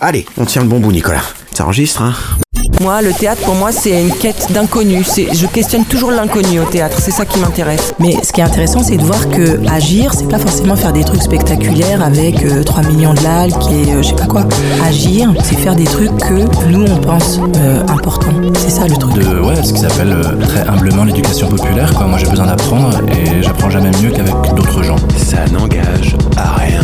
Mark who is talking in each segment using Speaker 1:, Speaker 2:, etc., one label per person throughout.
Speaker 1: Allez, on tient le bon bout, Nicolas. Ça enregistre, hein
Speaker 2: Moi, le théâtre, pour moi, c'est une quête d'inconnu. C'est- Je questionne toujours l'inconnu au théâtre. C'est ça qui m'intéresse.
Speaker 3: Mais ce qui est intéressant, c'est de voir que agir, c'est pas forcément faire des trucs spectaculaires avec euh, 3 millions de likes et euh, je sais pas quoi. Agir, c'est faire des trucs que nous on pense euh, importants. C'est ça le truc.
Speaker 4: de ouais, ce qu'ils appellent euh, très humblement l'éducation populaire. Quoi. Moi, j'ai besoin d'apprendre et j'apprends jamais mieux qu'avec d'autres gens.
Speaker 1: Ça n'engage à rien.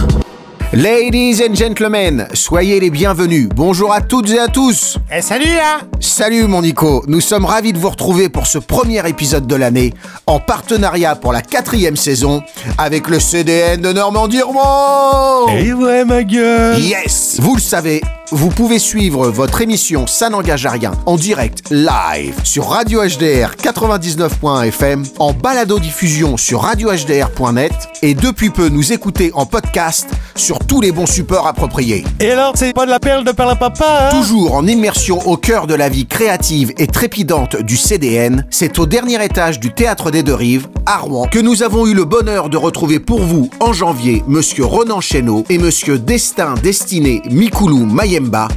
Speaker 1: Ladies and gentlemen, soyez les bienvenus. Bonjour à toutes et à tous.
Speaker 5: Eh salut hein.
Speaker 1: Salut mon Nico, nous sommes ravis de vous retrouver pour ce premier épisode de l'année, en partenariat pour la quatrième saison, avec le CDN de Normandie Rouen
Speaker 5: Eh ouais ma gueule.
Speaker 1: Yes. Vous le savez, vous pouvez suivre votre émission Ça n'engage à rien en direct live sur Radio HDR 99.fm, en balado-diffusion sur radiohdr.net et depuis peu nous écouter en podcast sur tous les bons supports appropriés.
Speaker 5: Et alors c'est pas de la perle de papa hein?
Speaker 1: Toujours en immersion au cœur de la vie créative et trépidante du CDN, c'est au dernier étage du Théâtre des Deux Rives, à Rouen, que nous avons eu le bonheur de retrouver pour vous, en janvier, Monsieur Ronan Chesneau et Monsieur Destin Destiné Mikoulou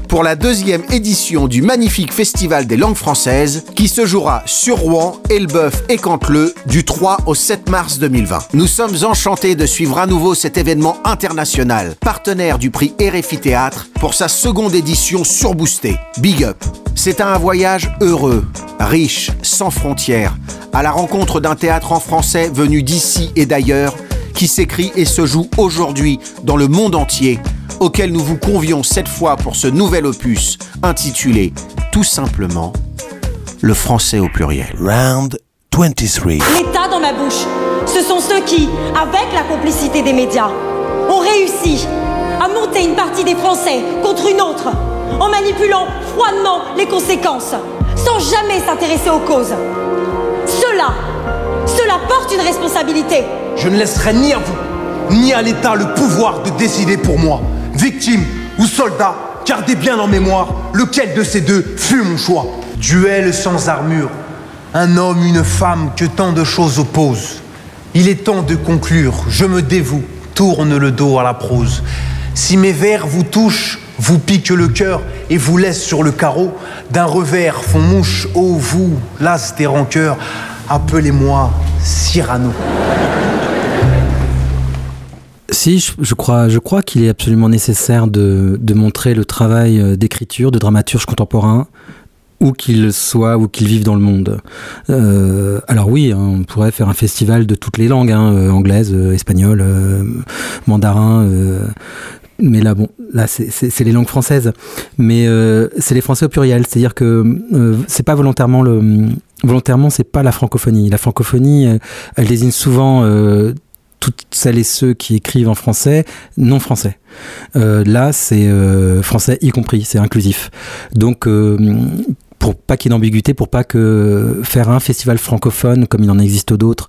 Speaker 1: Pour la deuxième édition du magnifique Festival des langues françaises qui se jouera sur Rouen, Elbeuf et Canteleu du 3 au 7 mars 2020. Nous sommes enchantés de suivre à nouveau cet événement international, partenaire du prix RFI Théâtre pour sa seconde édition surboostée. Big up C'est un voyage heureux, riche, sans frontières, à la rencontre d'un théâtre en français venu d'ici et d'ailleurs, qui s'écrit et se joue aujourd'hui dans le monde entier, auquel nous vous convions cette fois pour ce nouvel opus intitulé tout simplement Le français au pluriel.
Speaker 6: Round 23.
Speaker 7: L'État dans ma bouche, ce sont ceux qui, avec la complicité des médias, ont réussi à monter une partie des Français contre une autre, en manipulant froidement les conséquences, sans jamais s'intéresser aux causes. Cela, cela porte une responsabilité.
Speaker 8: Je ne laisserai ni à vous, ni à l'État le pouvoir de décider pour moi. Victime ou soldat, gardez bien en mémoire lequel de ces deux fut mon choix. Duel sans armure, un homme, une femme que tant de choses opposent. Il est temps de conclure, je me dévoue, tourne le dos à la prose. Si mes vers vous touchent, vous piquent le cœur et vous laissent sur le carreau, d'un revers font mouche, ô vous, las des rancœurs, appelez-moi Cyrano.
Speaker 9: Si, je, je crois, je crois qu'il est absolument nécessaire de, de montrer le travail euh, d'écriture, de dramaturge contemporain, où qu'il soit, où qu'il vive dans le monde. Euh, alors oui, hein, on pourrait faire un festival de toutes les langues, hein, euh, anglaise, euh, espagnol, euh, mandarin. euh, mais là, bon, là, c'est- les langues françaises. Mais c'est les français au pluriel. C'est-à-dire que c'est pas volontairement le. Volontairement, c'est pas la francophonie. La francophonie, euh, elle désigne souvent euh, toutes celles et ceux qui écrivent en français non français. Euh, là, c'est euh, français y compris, c'est inclusif. Donc, euh, pour pas qu'il y ait d'ambiguïté, pour pas que faire un festival francophone comme il en existe d'autres,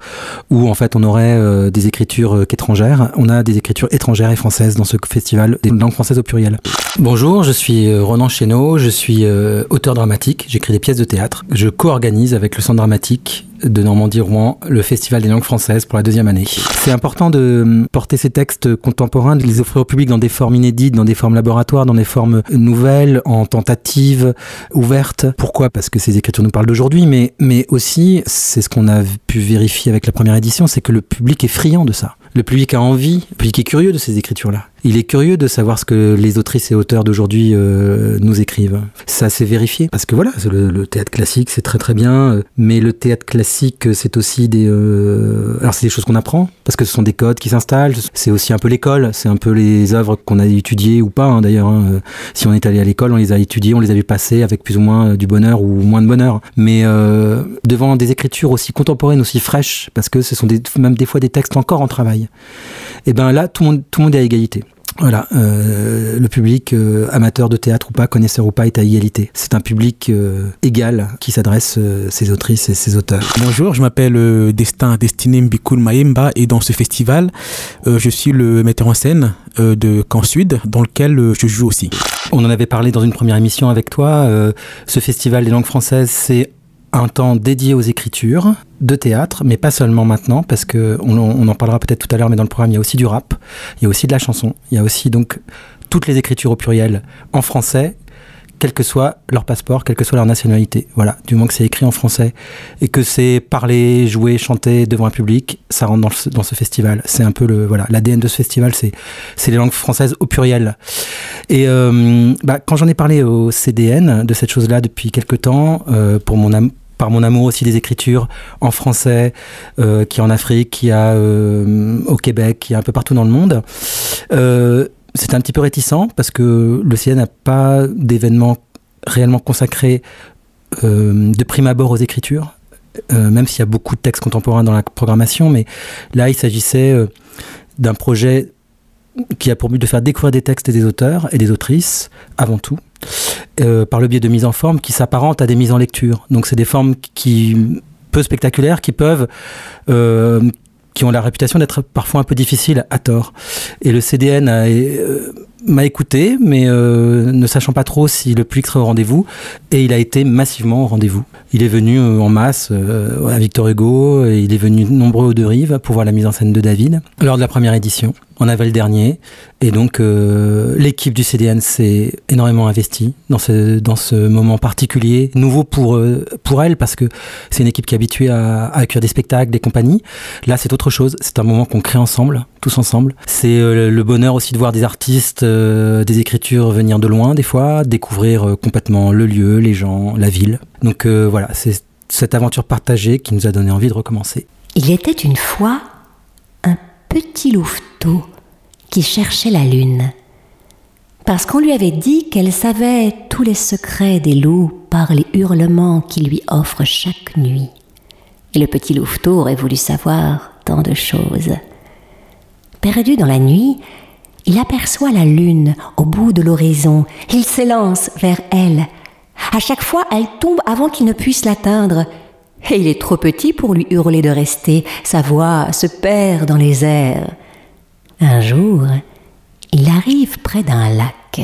Speaker 9: où en fait on aurait des écritures qu'étrangères, on a des écritures étrangères et françaises dans ce festival des langues françaises au pluriel. Bonjour, je suis Ronan Chesneau, je suis auteur dramatique, j'écris des pièces de théâtre, je co-organise avec le Centre dramatique de Normandie-Rouen le Festival des langues françaises pour la deuxième année. C'est important de euh, porter ces textes contemporains, de les offrir au public dans des formes inédites, dans des formes laboratoires, dans des formes nouvelles, en tentatives ouvertes. Pourquoi? Parce que ces écritures nous parlent d'aujourd'hui, mais, mais aussi, c'est ce qu'on a pu vérifier avec la première édition, c'est que le public est friand de ça. Le public a envie, le public est curieux de ces écritures-là. Il est curieux de savoir ce que les autrices et auteurs d'aujourd'hui euh, nous écrivent. Ça s'est vérifié parce que voilà, le, le théâtre classique c'est très très bien, euh, mais le théâtre classique c'est aussi des, euh, alors c'est des choses qu'on apprend parce que ce sont des codes qui s'installent. C'est aussi un peu l'école, c'est un peu les œuvres qu'on a étudiées ou pas hein, d'ailleurs. hein. Si on est allé à l'école, on les a étudiées, on les a vu passer avec plus ou moins euh, du bonheur ou moins de bonheur. Mais euh, devant des écritures aussi contemporaines, aussi fraîches, parce que ce sont des, même des fois des textes encore en travail. Et ben là, tout le monde, tout le monde est à égalité. Voilà, euh, le public euh, amateur de théâtre ou pas, connaisseur ou pas, est à égalité. C'est un public euh, égal qui s'adresse euh, ses autrices et ses auteurs.
Speaker 10: Bonjour, je m'appelle euh, Destin Destiné Mbikul Mayemba et dans ce festival, euh, je suis le metteur en scène euh, de Camp Sud dans lequel euh, je joue aussi.
Speaker 9: On en avait parlé dans une première émission avec toi. euh, ce festival des langues françaises, c'est un temps dédié aux écritures de théâtre, mais pas seulement maintenant, parce que on, en parlera peut-être tout à l'heure, mais dans le programme, il y a aussi du rap, il y a aussi de la chanson, il y a aussi donc toutes les écritures au pluriel en français, quel que soit leur passeport, quelle que soit leur nationalité. Voilà, du moment que c'est écrit en français et que c'est parler, jouer, chanter devant un public, ça rentre dans, ce, festival. C'est un peu le voilà l'ADN de ce festival, c'est les langues françaises au pluriel. Et euh, bah, quand j'en ai parlé au CDN de cette chose-là depuis quelques temps, euh, pour mon par mon amour aussi des écritures en français, euh, qui est en Afrique, qui a euh, au Québec, qui est un peu partout dans le monde. Euh, c'était un petit peu réticent parce que le CN n'a pas d'événement réellement consacré de prime abord aux écritures, même s'il y a beaucoup de textes contemporains dans la programmation, mais là il s'agissait d'un projet qui a pour but de faire découvrir des textes et des auteurs et des autrices avant tout, euh, par le biais de mises en forme qui s'apparentent à des mises en lecture. Donc c'est des formes qui peu spectaculaires qui peuvent euh, qui ont la réputation d'être parfois un peu difficiles à tort. Et le CDN euh, m'a écouté, mais ne sachant pas trop si le public serait au rendez-vous, et il a été massivement au rendez-vous. Il est venu en masse à Victor Hugo, et il est venu nombreux aux deux rives pour voir la mise en scène de David lors de la première édition. On avait le dernier, et donc euh, l'équipe du CDN s'est énormément investie dans ce, dans ce moment particulier, nouveau pour, euh, pour elle, parce que c'est une équipe qui est habituée à, accueillir des spectacles, des compagnies. Là, c'est autre chose, c'est un moment qu'on crée ensemble, tous ensemble. C'est euh, le bonheur aussi de voir des artistes, des écritures venir de loin, des fois, découvrir complètement le lieu, les gens, la ville. Donc voilà, c'est cette aventure partagée qui nous a donné envie de recommencer.
Speaker 11: Il était une fois un petit louveteau qui cherchait la lune. Parce qu'on lui avait dit qu'elle savait tous les secrets des loups par les hurlements qu'il lui offre chaque nuit. Et le petit louveteau aurait voulu savoir tant de choses. Perdu dans la nuit, il aperçoit la lune au bout de l'horizon. Il s'élance vers elle. À chaque fois, elle tombe avant qu'il ne puisse l'atteindre. Et il est trop petit pour lui hurler de rester. Sa voix se perd dans les airs. Un jour, il arrive près d'un lac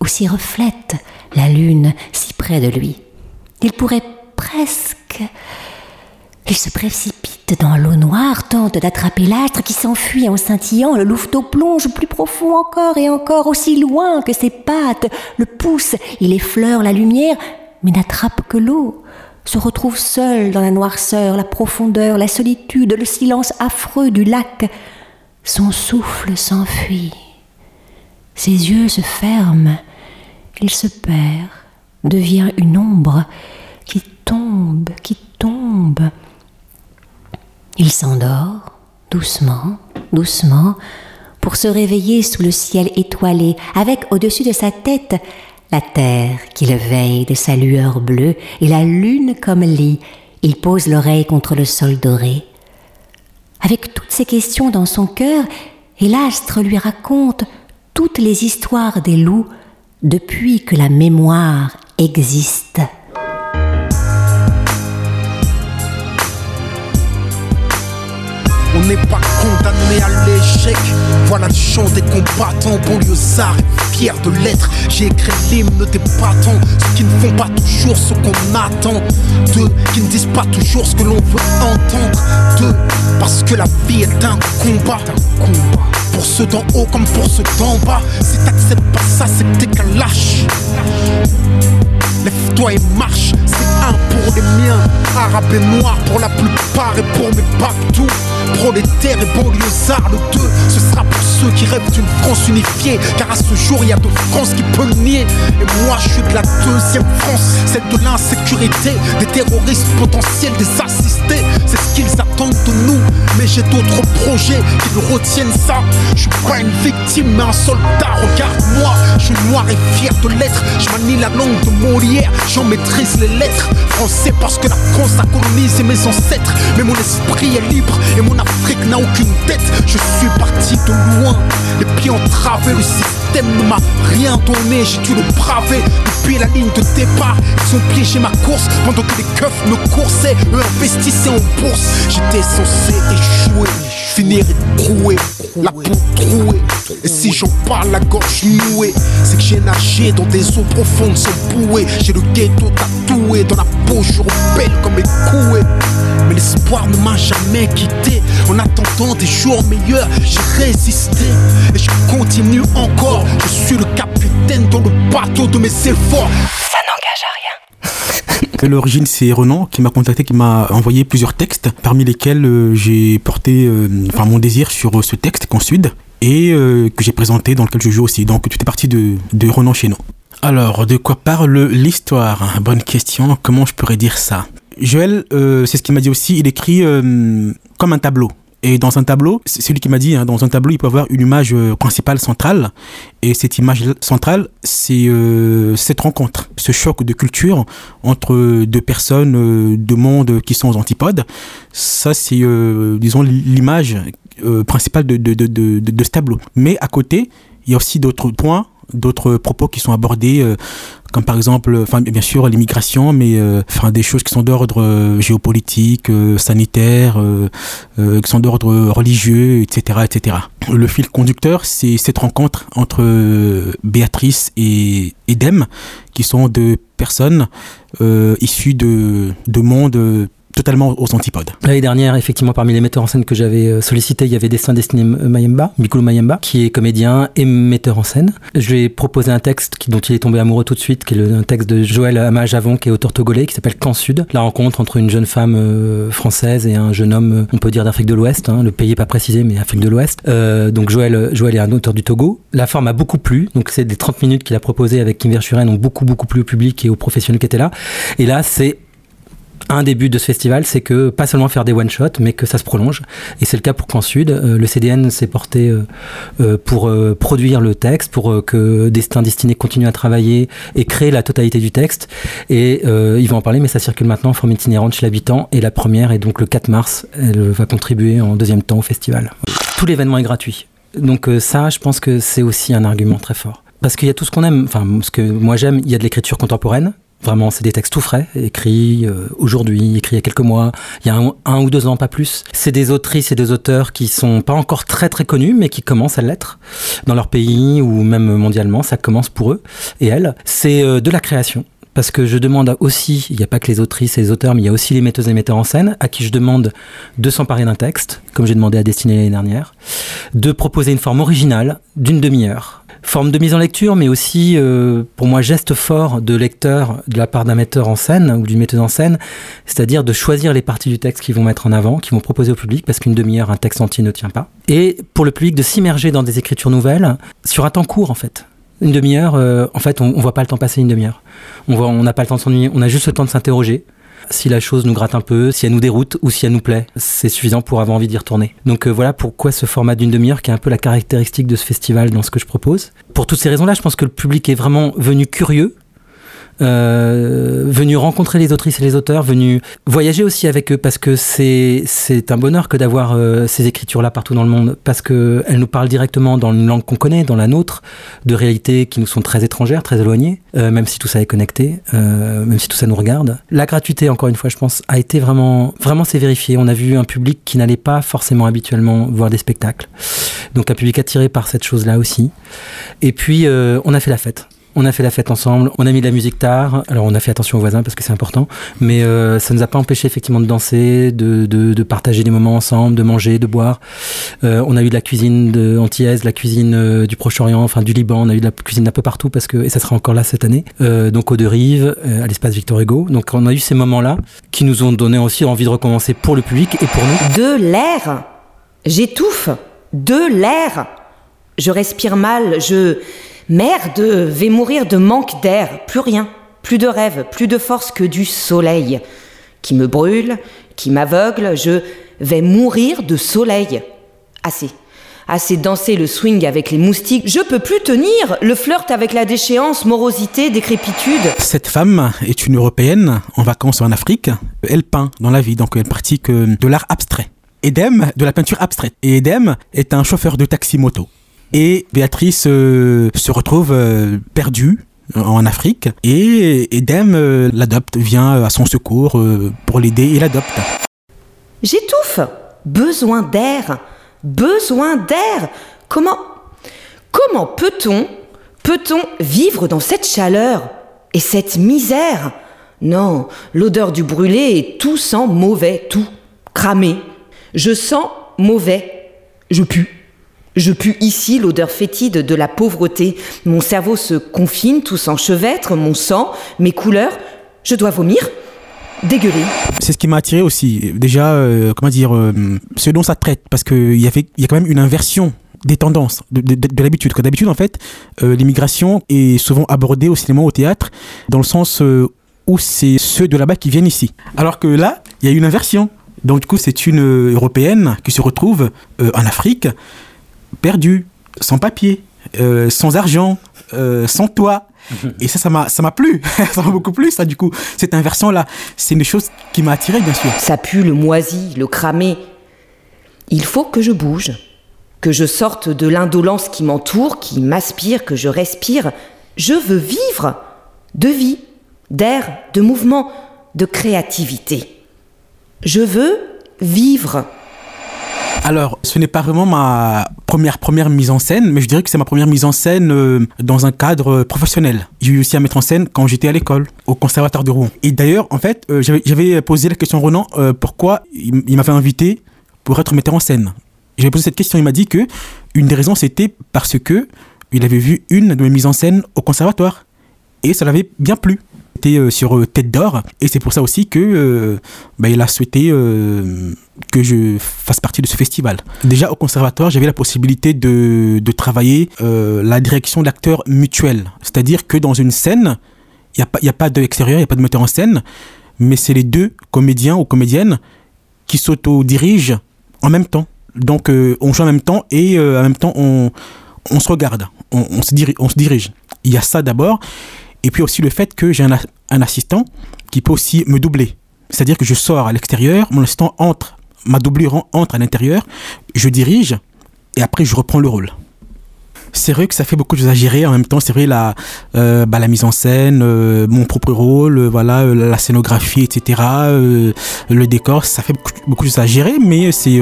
Speaker 11: où s'y reflète la lune si près de lui. Il pourrait presque... Il se précipite dans l'eau noire, tente d'attraper l'astre qui s'enfuit en scintillant. Le louveteau plonge plus profond encore et encore, aussi loin que ses pattes le poussent. Il effleure la lumière, mais n'attrape que l'eau. Se retrouve seul dans la noirceur, la profondeur, la solitude, le silence affreux du lac. Son souffle s'enfuit. Ses yeux se ferment. Il se perd, devient une ombre qui tombe, qui tombe. Il s'endort, doucement, doucement, pour se réveiller sous le ciel étoilé, avec au-dessus de sa tête la terre qui le veille de sa lueur bleue et la lune comme lit. Il pose l'oreille contre le sol doré. Avec toutes ces questions dans son cœur, et l'astre lui raconte toutes les histoires des loups depuis que la mémoire existe.
Speaker 6: Condamné à l'échec. Voilà le chant des combattants banlieusards fiers de l'être. J'ai écrit l'hymne des battants, ceux qui ne font pas toujours ce qu'on attend. D'eux qui ne disent pas toujours ce que l'on veut entendre. D'eux parce que la vie est un combat. Pour ceux d'en haut comme pour ceux d'en bas. Si t'acceptes pas ça, c'est que t'es qu'un lâche. Lève-toi et marche, c'est un pour les miens. Arabes et noirs pour la plupart et pour mes partout. Prolétaires et banlieusards, le 2, ce sera pour ceux qui rêvent d'une France unifiée. Car à ce jour, il y a de France qui peut le nier. Et moi, je suis de la deuxième France, celle de l'insécurité, des terroristes potentiels, des assistés. C'est ce qu'ils attendent de nous. Mais j'ai d'autres projets qui retiennent ça. Je suis pas une victime, mais un soldat. Regarde-moi, je suis noir et fier de l'être. Je manie la langue de Molière, j'en maîtrise les lettres. Français parce que la France a colonisé mes ancêtres. Mais mon esprit est libre et mon Afrique n'a aucune tête. Je suis parti de loin, les pieds entravés. Le système ne m'a rien donné, j'ai dû le braver. Depuis la ligne de départ, ils ont piégé ma course pendant que les keufs me coursaient. Eux investissaient en bourse. J'étais censé échouer. Je finirai troué, la peau trouée. Et si j'en parle, la gorge nouée, c'est que j'ai nagé dans des eaux profondes sans bouée. J'ai le ghetto tatoué dans la peau, je repelle comme les coués. Mais l'espoir ne m'a jamais quitté. En attendant des jours meilleurs, j'ai résisté. Et je continue encore. Je suis le capitaine dans le bateau de mes efforts.
Speaker 11: Ça n'engage à rien.
Speaker 10: À l'origine, c'est Renan qui m'a contacté, qui m'a envoyé plusieurs textes, parmi lesquels euh, j'ai porté euh, enfin, mon désir sur euh, ce texte, Consude, et euh, que j'ai présenté, dans lequel je joue aussi. Donc, tout est parti de, de Renan Chéneau. Alors, de quoi parle l'histoire? Bonne question, comment je pourrais dire ça? Joël, c'est ce qu'il m'a dit aussi, il écrit comme un tableau. Et dans un tableau, c'est lui qui m'a dit, hein, dans un tableau, il peut avoir une image euh, principale centrale. Et cette image centrale, c'est euh, cette rencontre, ce choc de culture entre deux personnes, euh, deux mondes qui sont aux antipodes. Ça, c'est, disons, l'image principale de, de, de, de, ce tableau. Mais à côté, il y a aussi d'autres points, d'autres propos qui sont abordés, comme par exemple, euh, enfin bien sûr l'immigration, mais euh, enfin des choses qui sont d'ordre euh, géopolitique, sanitaire, qui sont d'ordre religieux, etc., etc. Le fil conducteur, c'est cette rencontre entre Béatrice et Edem, qui sont deux personnes issues de, de mondes totalement aux antipodes.
Speaker 9: L'année dernière, effectivement, parmi les metteurs en scène que j'avais euh, sollicité, il y avait Destin Destiné Mayemba, Mikulu Mayemba, qui est comédien et metteur en scène. Je lui ai proposé un texte dont il est tombé amoureux tout de suite, qui est le, un texte de Joël Amajavon, qui est auteur togolais, qui s'appelle Camp Sud. La rencontre entre une jeune femme euh, française et un jeune homme, euh, on peut dire d'Afrique de l'Ouest, hein, le pays est pas précisé, mais Afrique de l'Ouest. Donc Joël, Joël est un auteur du Togo. La forme a beaucoup plu, donc c'est des 30 minutes qu'il a proposé avec Kim Verschuren ont beaucoup, beaucoup plu au public et aux professionnels qui étaient là. Et là, c'est un des buts de ce festival, c'est que pas seulement faire des one-shots, mais que ça se prolonge. Et c'est le cas pour Camp Sud. Euh, le CDN s'est porté euh, euh, pour produire le texte, pour que Destin Destiné continue à travailler et créer la totalité du texte. Et euh, ils vont en parler, mais ça circule maintenant en forme itinérante chez l'habitant. Et la première est donc le 4 mars. Elle va contribuer en deuxième temps au festival. Tout l'événement est gratuit. Donc ça, je pense que c'est aussi un argument très fort. Parce qu'il y a tout ce qu'on aime. Enfin, ce que moi j'aime, il y a de l'écriture contemporaine. Vraiment, c'est des textes tout frais, écrits euh, aujourd'hui, écrits il y a quelques mois, il y a un, ou deux ans, pas plus. C'est des autrices et des auteurs qui sont pas encore très très connus, mais qui commencent à l'être dans leur pays ou même mondialement. Ça commence pour eux et elles. C'est euh, de la création. Parce que je demande aussi, il n'y a pas que les autrices et les auteurs, mais il y a aussi les metteuses et metteurs en scène, à qui je demande de s'emparer d'un texte, comme j'ai demandé à Destinée l'année dernière, de proposer une forme originale d'une demi-heure. Forme de mise en lecture, mais aussi, euh, pour moi, geste fort de lecteur de la part d'un metteur en scène ou d'une metteuse en scène, c'est-à-dire de choisir les parties du texte qu'ils vont mettre en avant, qu'ils vont proposer au public, parce qu'une demi-heure, un texte entier ne tient pas. Et pour le public, de s'immerger dans des écritures nouvelles sur un temps court, en fait. Une demi-heure, euh, en fait, on, on voit pas le temps passer une demi-heure. On voit, on n'a pas le temps de s'ennuyer, on a juste le temps de s'interroger. Si la chose nous gratte un peu, si elle nous déroute ou si elle nous plaît, c'est suffisant pour avoir envie d'y retourner. Donc euh, voilà pourquoi ce format d'une demi-heure qui est un peu la caractéristique de ce festival dans ce que je propose. Pour toutes ces raisons-là, je pense que le public est vraiment venu curieux, euh, venu rencontrer les autrices et les auteurs, venu voyager aussi avec eux parce que c'est c'est un bonheur que d'avoir euh, ces écritures là partout dans le monde parce que elles nous parlent directement dans une langue qu'on connaît, dans la nôtre, de réalités qui nous sont très étrangères, très éloignées, euh, même si tout ça est connecté, euh, même si tout ça nous regarde. La gratuité, encore une fois, je pense, a été vraiment vraiment c'est vérifié. On a vu un public qui n'allait pas forcément habituellement voir des spectacles, donc un public attiré par cette chose là aussi. Et puis euh, on a fait la fête. On a fait la fête ensemble, on a mis de la musique tard, alors on a fait attention aux voisins parce que c'est important, mais euh, ça ne nous a pas empêché effectivement de danser, de, de, de partager des moments ensemble, de manger, de boire. Euh, on a eu de la cuisine de antillaise, de la cuisine euh, du Proche-Orient, enfin du Liban, on a eu de la cuisine d'un peu partout parce que, et ça sera encore là cette année, euh, donc aux deux rives, à l'espace Victor Hugo. Donc on a eu ces moments-là qui nous ont donné aussi envie de recommencer pour le public et pour nous.
Speaker 12: De l'air. J'étouffe. De l'air. Je respire mal, je... Merde, vais mourir de manque d'air, plus rien, plus de rêve, plus de force que du soleil, qui me brûle, qui m'aveugle, je vais mourir de soleil. Assez. Assez danser le swing avec les moustiques, je peux plus tenir le flirt avec la déchéance, morosité, décrépitude.
Speaker 10: Cette femme est une Européenne en vacances en Afrique. Elle peint dans la vie, donc elle pratique euh, de l'art abstrait. Edem, de la peinture abstraite. Et Edem est un chauffeur de taxi-moto. Et Béatrice euh, se retrouve euh, perdue euh, en Afrique et Edem l'adopte, vient à son secours pour l'aider et l'adopte.
Speaker 12: J'étouffe Besoin d'air besoin d'air. Comment comment peut-on peut-on vivre dans cette chaleur et cette misère? Non, l'odeur du brûlé et tout sent mauvais, tout cramé. Je sens mauvais. Je pue. Je pue ici l'odeur fétide de la pauvreté. Mon cerveau se confine, tout s'enchevêtre, mon sang, mes couleurs. Je dois vomir dégueuler.
Speaker 10: C'est ce qui m'a attiré aussi. Déjà, euh, comment dire, euh, ce dont ça traite, parce qu'il y y a quand même une inversion des tendances de, de, de l'habitude. D'habitude, en fait, euh, l'immigration est souvent abordée au cinéma, au théâtre, dans le sens où c'est ceux de là-bas qui viennent ici. Alors que là, il y a une inversion. Donc, du coup, c'est une Européenne qui se retrouve en Afrique, perdue, sans papier, euh, sans argent, euh, sans toit. Et ça, ça m'a, ça m'a plu. ça m'a beaucoup plu, ça, du coup. Cette inversion-là, c'est une chose qui m'a attiré, bien sûr.
Speaker 12: Ça pue le moisi, le cramé. Il faut que je bouge, que je sorte de l'indolence qui m'entoure, qui m'aspire, que je respire. Je veux vivre de vie, d'air, de mouvement, de créativité. Je veux vivre.
Speaker 10: Alors, ce n'est pas vraiment ma première première mise en scène, mais je dirais que c'est ma première mise en scène euh, dans un cadre euh, professionnel. J'ai eu aussi à mettre en scène quand j'étais à l'école, au conservatoire de Rouen. Et d'ailleurs, en fait, euh, j'avais- posé la question à Ronan euh, pourquoi il, il m'avait invité pour être metteur en scène. J'avais posé cette question, il m'a dit que une des raisons c'était parce que il avait vu une de mes mises en scène au conservatoire et ça l'avait bien plu. C'était euh, sur euh, Tête d'or et c'est pour ça aussi que euh, bah, il a souhaité que je fasse partie de ce festival. Déjà au conservatoire, j'avais la possibilité de, de travailler la direction d'acteurs mutuels, c'est-à-dire que dans une scène, il n'y a pas, y a pas d'extérieur, il n'y a pas de metteur en scène, mais c'est les deux comédiens ou comédiennes qui s'auto-dirigent en même temps. Donc on joue en même temps et en même temps on, on se regarde, on se dirige, on se dirige. Il y a ça d'abord. Et puis aussi le fait que j'ai un, assistant qui peut aussi me doubler. C'est-à-dire que je sors à l'extérieur, mon assistant entre, ma doublure en- entre à l'intérieur, je dirige et après je reprends le rôle. C'est vrai que ça fait beaucoup de choses à gérer. En même temps, c'est vrai la, euh, bah, la mise en scène, euh, mon propre rôle, euh, voilà, la scénographie, etc. le décor, ça fait beaucoup, de choses à gérer, mais c'est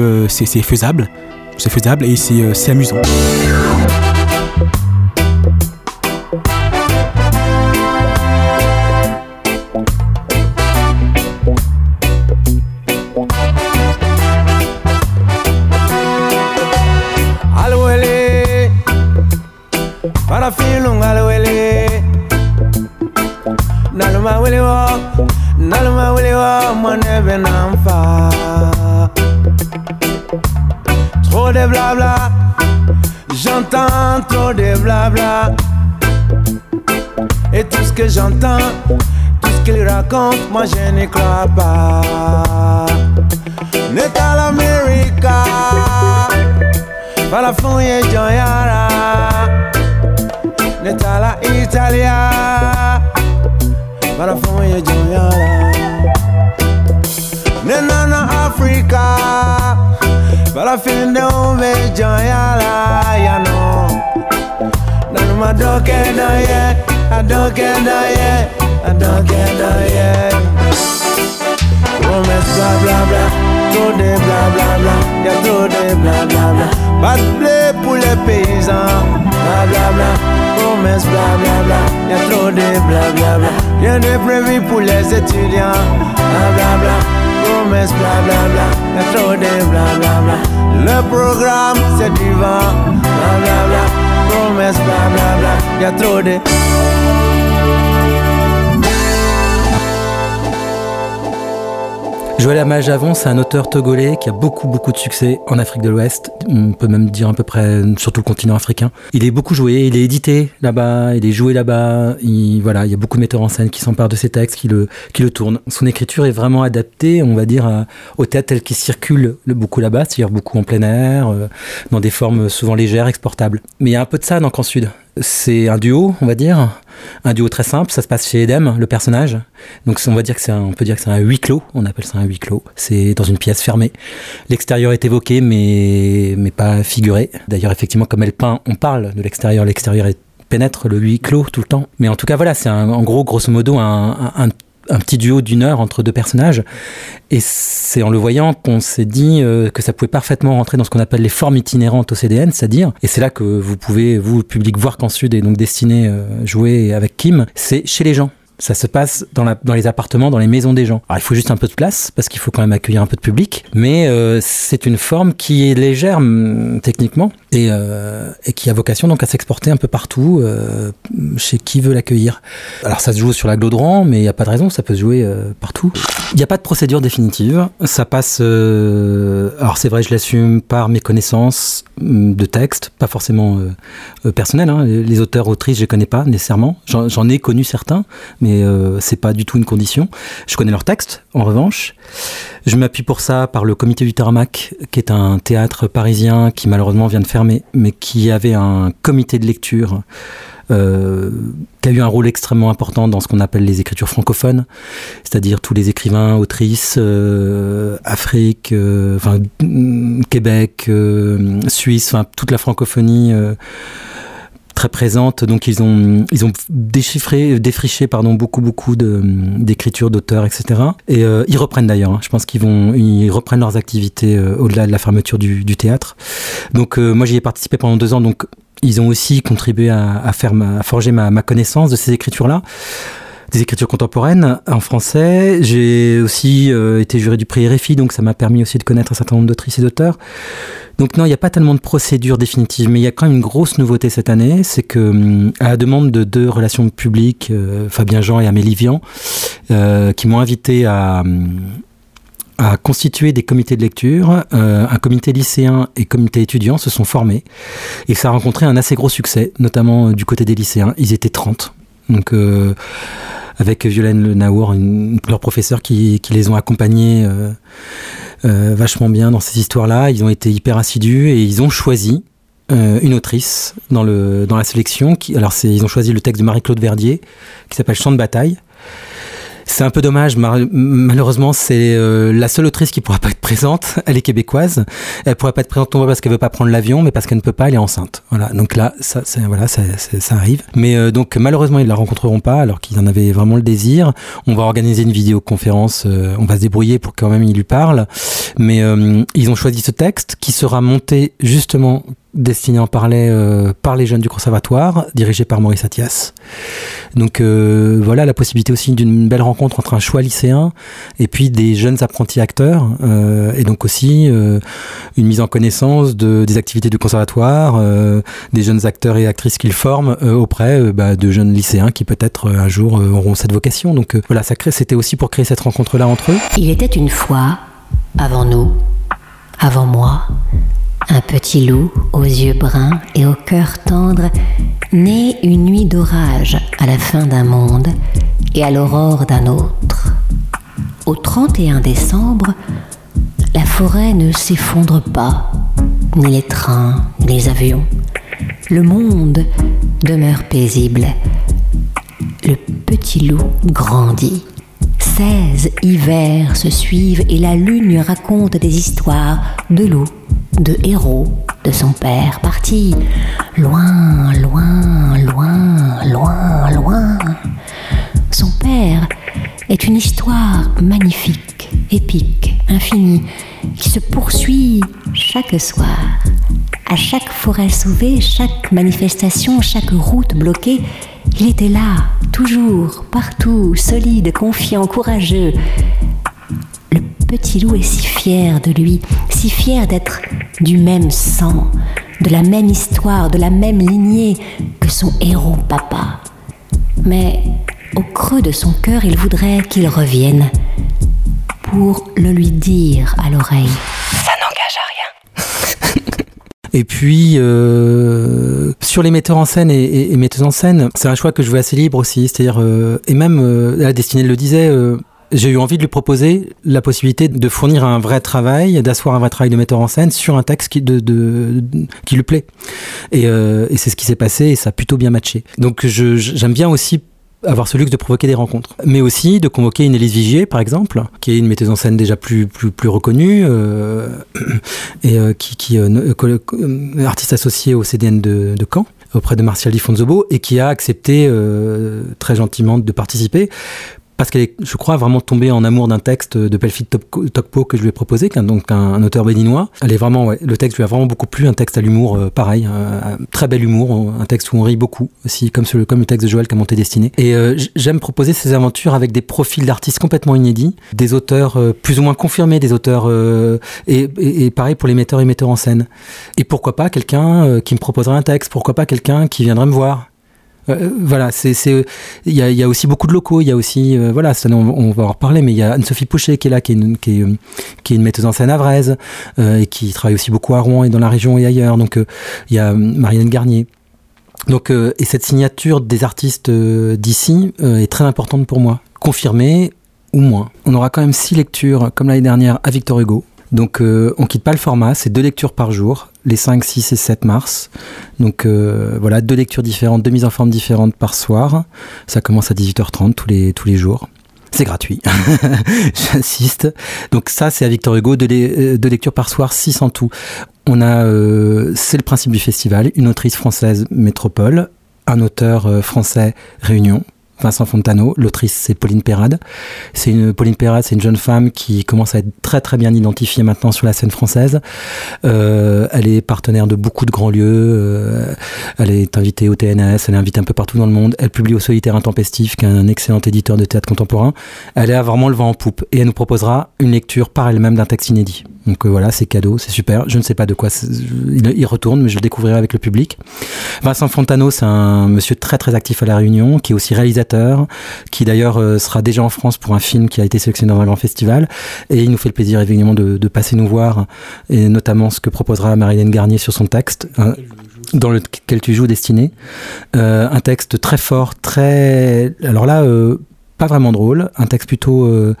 Speaker 10: faisable. C'est faisable et c'est amusant.
Speaker 13: Trop de blabla j'entends trop de blabla et tout ce que j'entends tout ce qu'il raconte moi je n'y crois pas. Neta l'América Falafunye Joyara Netala Italia Falafunye Joyara Nenana Africa Falafinde Umbe Joyara Ya no Nanuma doke na ye Adoke na ye Adoke na ye Promesse bla bla bla de bla bla bla. Trop de bla bla bla de blé pour les paysans Bla. Bla bla Promesse bla bla bla. Y'a trop de bla bla bla Rien de prévu pour les étudiants. Bla bla bla. Promesse bla bla bla. Y'a trop de bla bla bla. Le programme c'est du vent. Bla bla bla. Promesse bla bla bla. Y'a trop de
Speaker 9: Joël Amajavon, c'est un auteur togolais qui a beaucoup beaucoup de succès en Afrique de l'Ouest. On peut même dire à peu près sur tout le continent africain. Il est beaucoup joué, il est édité là-bas, il est joué là-bas. Il, voilà, il y a beaucoup de metteurs en scène qui s'emparent de ses textes, qui le, qui le tournent. Son écriture est vraiment adaptée, on va dire, à- au théâtre tel qu'il circule le- beaucoup là-bas, c'est-à-dire beaucoup en plein air, euh, dans des formes souvent légères, exportables. Mais il y a un peu de ça dans Camp Sud. C'est un duo, on va dire, un duo très simple. Ça se passe chez Edem, le personnage. Donc on va dire que c'est on peut dire que c'est un huis clos. On appelle ça un huis clos. C'est dans une pièce fermée. L'extérieur est évoqué, mais mais pas figuré. D'ailleurs, effectivement, comme elle peint, on parle de l'extérieur. L'extérieur pénètre le huis clos tout le temps. Mais en tout cas, voilà, c'est en gros, grosso modo, un un petit duo d'une heure entre deux personnages. Et c'est en le voyant qu'on s'est dit euh, que ça pouvait parfaitement rentrer dans ce qu'on appelle les formes itinérantes au CDN, c'est-à-dire, et c'est là que vous pouvez, vous, public, voir qu'en Sud est donc destiné euh, jouer avec Kim, c'est chez les gens. Ça se passe dans, les appartements, dans les maisons des gens. Alors il faut juste un peu de place parce qu'il faut quand même accueillir un peu de public, mais euh, c'est une forme qui est légère hum, techniquement et, euh, et qui a vocation donc à s'exporter un peu partout euh, chez qui veut l'accueillir. Alors ça se joue sur la Glodran, mais il n'y a pas de raison, ça peut se jouer partout. Il n'y a pas de procédure définitive. Ça passe. alors c'est vrai, je l'assume par mes connaissances hum, de texte, pas forcément personnelles. hein. Les auteurs, autrices, je les connais pas nécessairement. J'en ai connu certains, mais euh, c'est pas du tout une condition. Je connais leurs textes, en revanche. Je m'appuie pour ça par le comité du Tarmac, qui est un théâtre parisien qui malheureusement vient de fermer, mais qui avait un comité de lecture euh, qui a eu un rôle extrêmement important dans ce qu'on appelle les écritures francophones, c'est-à-dire tous les écrivains, autrices, euh, Afrique, euh, enfin Québec, Suisse, enfin toute la francophonie. Très présente. Donc ils ont ils ont déchiffré défriché pardon beaucoup beaucoup d'écritures d'auteurs etc et euh, ils reprennent d'ailleurs hein. je pense qu'ils vont ils reprennent leurs activités euh, au-delà de la fermeture du, du théâtre. Donc euh, moi j'y ai participé pendant deux ans. Donc ils ont aussi contribué à, à faire ma, à forger ma, ma connaissance de ces écritures là des écritures contemporaines en français. J'ai aussi euh, été juré du prix RFI, donc ça m'a permis aussi de connaître un certain nombre d'autrices et d'auteurs. Donc non, il n'y a pas tellement de procédure définitive, mais il y a quand même une grosse nouveauté cette année, c'est que hum, à la demande de deux relations publiques, euh, Fabien Jean et Amélie Vian, euh, qui m'ont invité à hum, à constituer des comités de lecture. Un comité lycéen et comité étudiant se sont formés et ça a rencontré un assez gros succès, notamment du côté des lycéens. Ils étaient 30. Donc avec Violaine Le Naour, une, leur professeur qui, les ont accompagnés euh, euh, vachement bien dans ces histoires-là. Ils ont été hyper assidus et ils ont choisi euh, une autrice dans, le, dans la sélection. Alors ils ont choisi le texte de Marie-Claude Verdier qui s'appelle Champ de bataille. C'est un peu dommage, malheureusement, c'est euh, la seule autrice qui pourra pas être présente. Elle est québécoise. Elle pourra pas être présente non pas parce qu'elle veut pas prendre l'avion, mais parce qu'elle ne peut pas. Elle est enceinte. Voilà. Donc là, ça, voilà, ça, ça arrive. Mais euh, donc malheureusement, ils la rencontreront pas, alors qu'ils en avaient vraiment le désir. On va organiser une vidéoconférence. euh, on va se débrouiller pour quand même ils lui parlent. Mais euh, ils ont choisi ce texte qui sera monté justement destiné en parler euh, par les jeunes du conservatoire, dirigé par Maurice Attias. Donc euh, voilà la possibilité aussi d'une belle rencontre entre un choix lycéen et puis des jeunes apprentis acteurs, euh, et donc aussi euh, une mise en connaissance de, des activités du conservatoire, des jeunes acteurs et actrices qu'ils forment auprès bah, de jeunes lycéens qui peut-être un jour auront cette vocation. Donc voilà, ça crée, c'était aussi pour créer cette rencontre-là entre eux.
Speaker 11: Il était une fois, avant nous, avant moi, un petit loup aux yeux bruns et au cœur tendre, né une nuit d'orage à la fin d'un monde et à l'aurore d'un autre. Au 31 décembre, la forêt ne s'effondre pas, ni les trains, ni les avions. Le monde demeure paisible. Le petit loup grandit. Seize hivers se suivent et la lune raconte des histoires de loup, de héros, de son père parti loin, loin, loin, loin, loin. Son père est une histoire magnifique, épique, infinie, qui se poursuit chaque soir. À chaque forêt sauvée, chaque manifestation, chaque route bloquée, il était là, toujours, partout, solide, confiant, courageux. Le petit loup est si fier de lui, si fier d'être du même sang, de la même histoire, de la même lignée que son héros papa. Mais au creux de son cœur, il voudrait qu'il revienne pour le lui dire à l'oreille.
Speaker 2: Ça n'engage à rien.
Speaker 9: Et puis, euh, sur les metteurs en scène et, et- et metteuses en scène, c'est un choix que je veux assez libre aussi. C'est-à-dire, euh, et même euh, la destinée le disait, euh, j'ai eu envie de lui proposer la possibilité de fournir un vrai travail, d'asseoir un vrai travail de metteur en scène sur un texte qui, lui plaît. Et, euh, et c'est ce qui s'est passé et ça a plutôt bien matché. Donc, j'aime bien aussi avoir ce luxe de provoquer des rencontres, mais aussi de convoquer une Élise Vigier, par exemple, qui est une metteuse en scène déjà plus plus reconnue euh, et euh, qui, qui artiste associée au CDN de, de Caen auprès de Martial Di Fonzobo et qui a accepté très gentiment de participer parce qu'elle est, je crois, vraiment tombée en amour d'un texte de Pelfit Tokpo que je lui ai proposé, donc un, auteur béninois. Elle est vraiment, ouais, le texte lui a vraiment beaucoup plu, un texte à l'humour euh, pareil, un, très bel humour, un texte où on rit beaucoup aussi, comme, ce- comme le texte de Joël qui a monté Destinée. Et euh, j'aime proposer ces aventures avec des profils d'artistes complètement inédits, des auteurs euh, plus ou moins confirmés, des auteurs et, et- pareil pour les metteurs et metteurs en scène. Et pourquoi pas quelqu'un qui me proposerait un texte, pourquoi pas quelqu'un qui viendrait me voir. Euh, voilà, c'est, il y a, aussi beaucoup de locaux. Il y a aussi, euh, voilà, ça, on, on va en reparler, mais il y a Anne-Sophie Pouchet qui est là, qui est une, qui qui est une metteuse en scène à Vraise, euh, et qui travaille aussi beaucoup à Rouen et dans la région et ailleurs. Donc, euh, il y a Marianne Garnier. Donc, et cette signature des artistes d'ici est très importante pour moi, confirmée ou moins. On aura quand même six lectures, comme l'année dernière, à Victor Hugo. Donc, on quitte pas le format, c'est deux lectures par jour, les 5, 6 et 7 mars. Donc, euh, voilà, deux lectures différentes, deux mises en forme différentes par soir. Ça commence à 18h30 tous les, tous les jours. C'est gratuit, j'insiste. Donc ça, c'est à Victor Hugo, deux, euh, lectures par soir, six en tout. Euh, c'est le principe du festival, une autrice française Métropole, un auteur français Réunion, Vincent Fontano. L'autrice, c'est Pauline Perrade. C'est une Pauline Perrade, c'est une jeune femme qui commence à être très très bien identifiée maintenant sur la scène française. Euh, elle est partenaire de beaucoup de grands lieux. euh, elle est invitée au TNS, elle est invitée un peu partout dans le monde. Elle publie au Solitaire Intempestif, qui est un excellent éditeur de théâtre contemporain. Elle a vraiment le vent en poupe et elle nous proposera une lecture par elle-même d'un texte inédit. Donc euh, voilà, c'est cadeau, c'est super. Je ne sais pas de quoi il, il retourne, mais je le découvrirai avec le public. Vincent Fontano, c'est un monsieur très très actif à La Réunion, qui est aussi réalisateur, qui d'ailleurs euh, sera déjà en France pour un film qui a été sélectionné dans un grand festival. Et il nous fait le plaisir évidemment de, de passer nous voir, et notamment ce que proposera Marilyn Garnier sur son texte. hein, dans lequel tu joues Destiné. Euh, un texte très fort, très... Alors là, pas vraiment drôle, un texte plutôt... euh,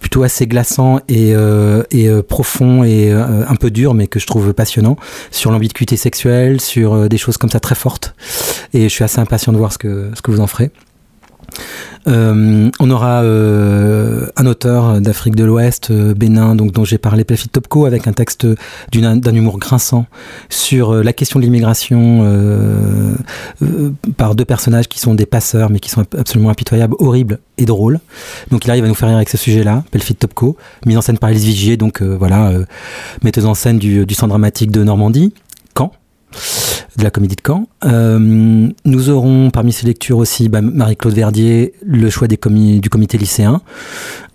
Speaker 9: plutôt assez glaçant et, euh, euh, profond et euh, un peu dur mais que je trouve passionnant sur l'ambiguïté sexuelle sur des choses comme ça très fortes. Et je suis assez impatient de voir ce que vous en ferez euh, on aura euh, un auteur d'Afrique de l'Ouest, euh, Bénin, dont j'ai parlé, Pelfit Topko, avec un texte d'un humour grinçant sur la question de l'immigration par deux personnages qui sont des passeurs, mais qui sont absolument impitoyables, horribles et drôles. Donc il arrive à nous faire rire avec ce sujet-là, Pelfit Topko, mise en scène par Elise Vigier, donc voilà, metteuse en scène du, du centre dramatique de Normandie, de la comédie de Caen. Euh, nous aurons parmi ces lectures aussi bah, Marie-Claude Verdier, le choix du comité lycéen,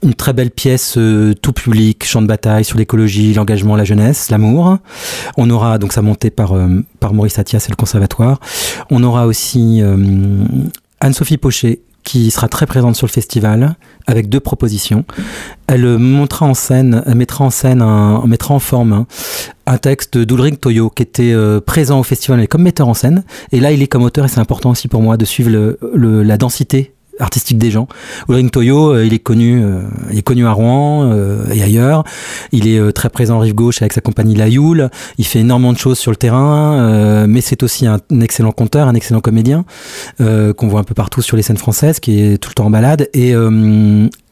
Speaker 9: une très belle pièce euh, tout public, champ de bataille sur l'écologie, l'engagement, la jeunesse, l'amour. On aura donc ça monté par euh, par Maurice Attias et le conservatoire. On aura aussi Anne-Sophie Pochet qui sera très présente sur le festival avec deux propositions. Elle euh, en scène, mettra en scène, un, mettra en forme un texte d'Ulrich Toyo qui était euh, présent au festival mais comme metteur en scène. Et là, il est comme auteur et c'est important aussi pour moi de suivre la densité artistique des gens. Ulrich Toyo, euh, il est connu, euh, il est connu à Rouen euh, et ailleurs. Il est très présent en rive gauche avec sa compagnie La Youle. Il fait énormément de choses sur le terrain, mais c'est aussi un, excellent conteur, un excellent comédien qu'on voit un peu partout sur les scènes françaises, qui est tout le temps en balade et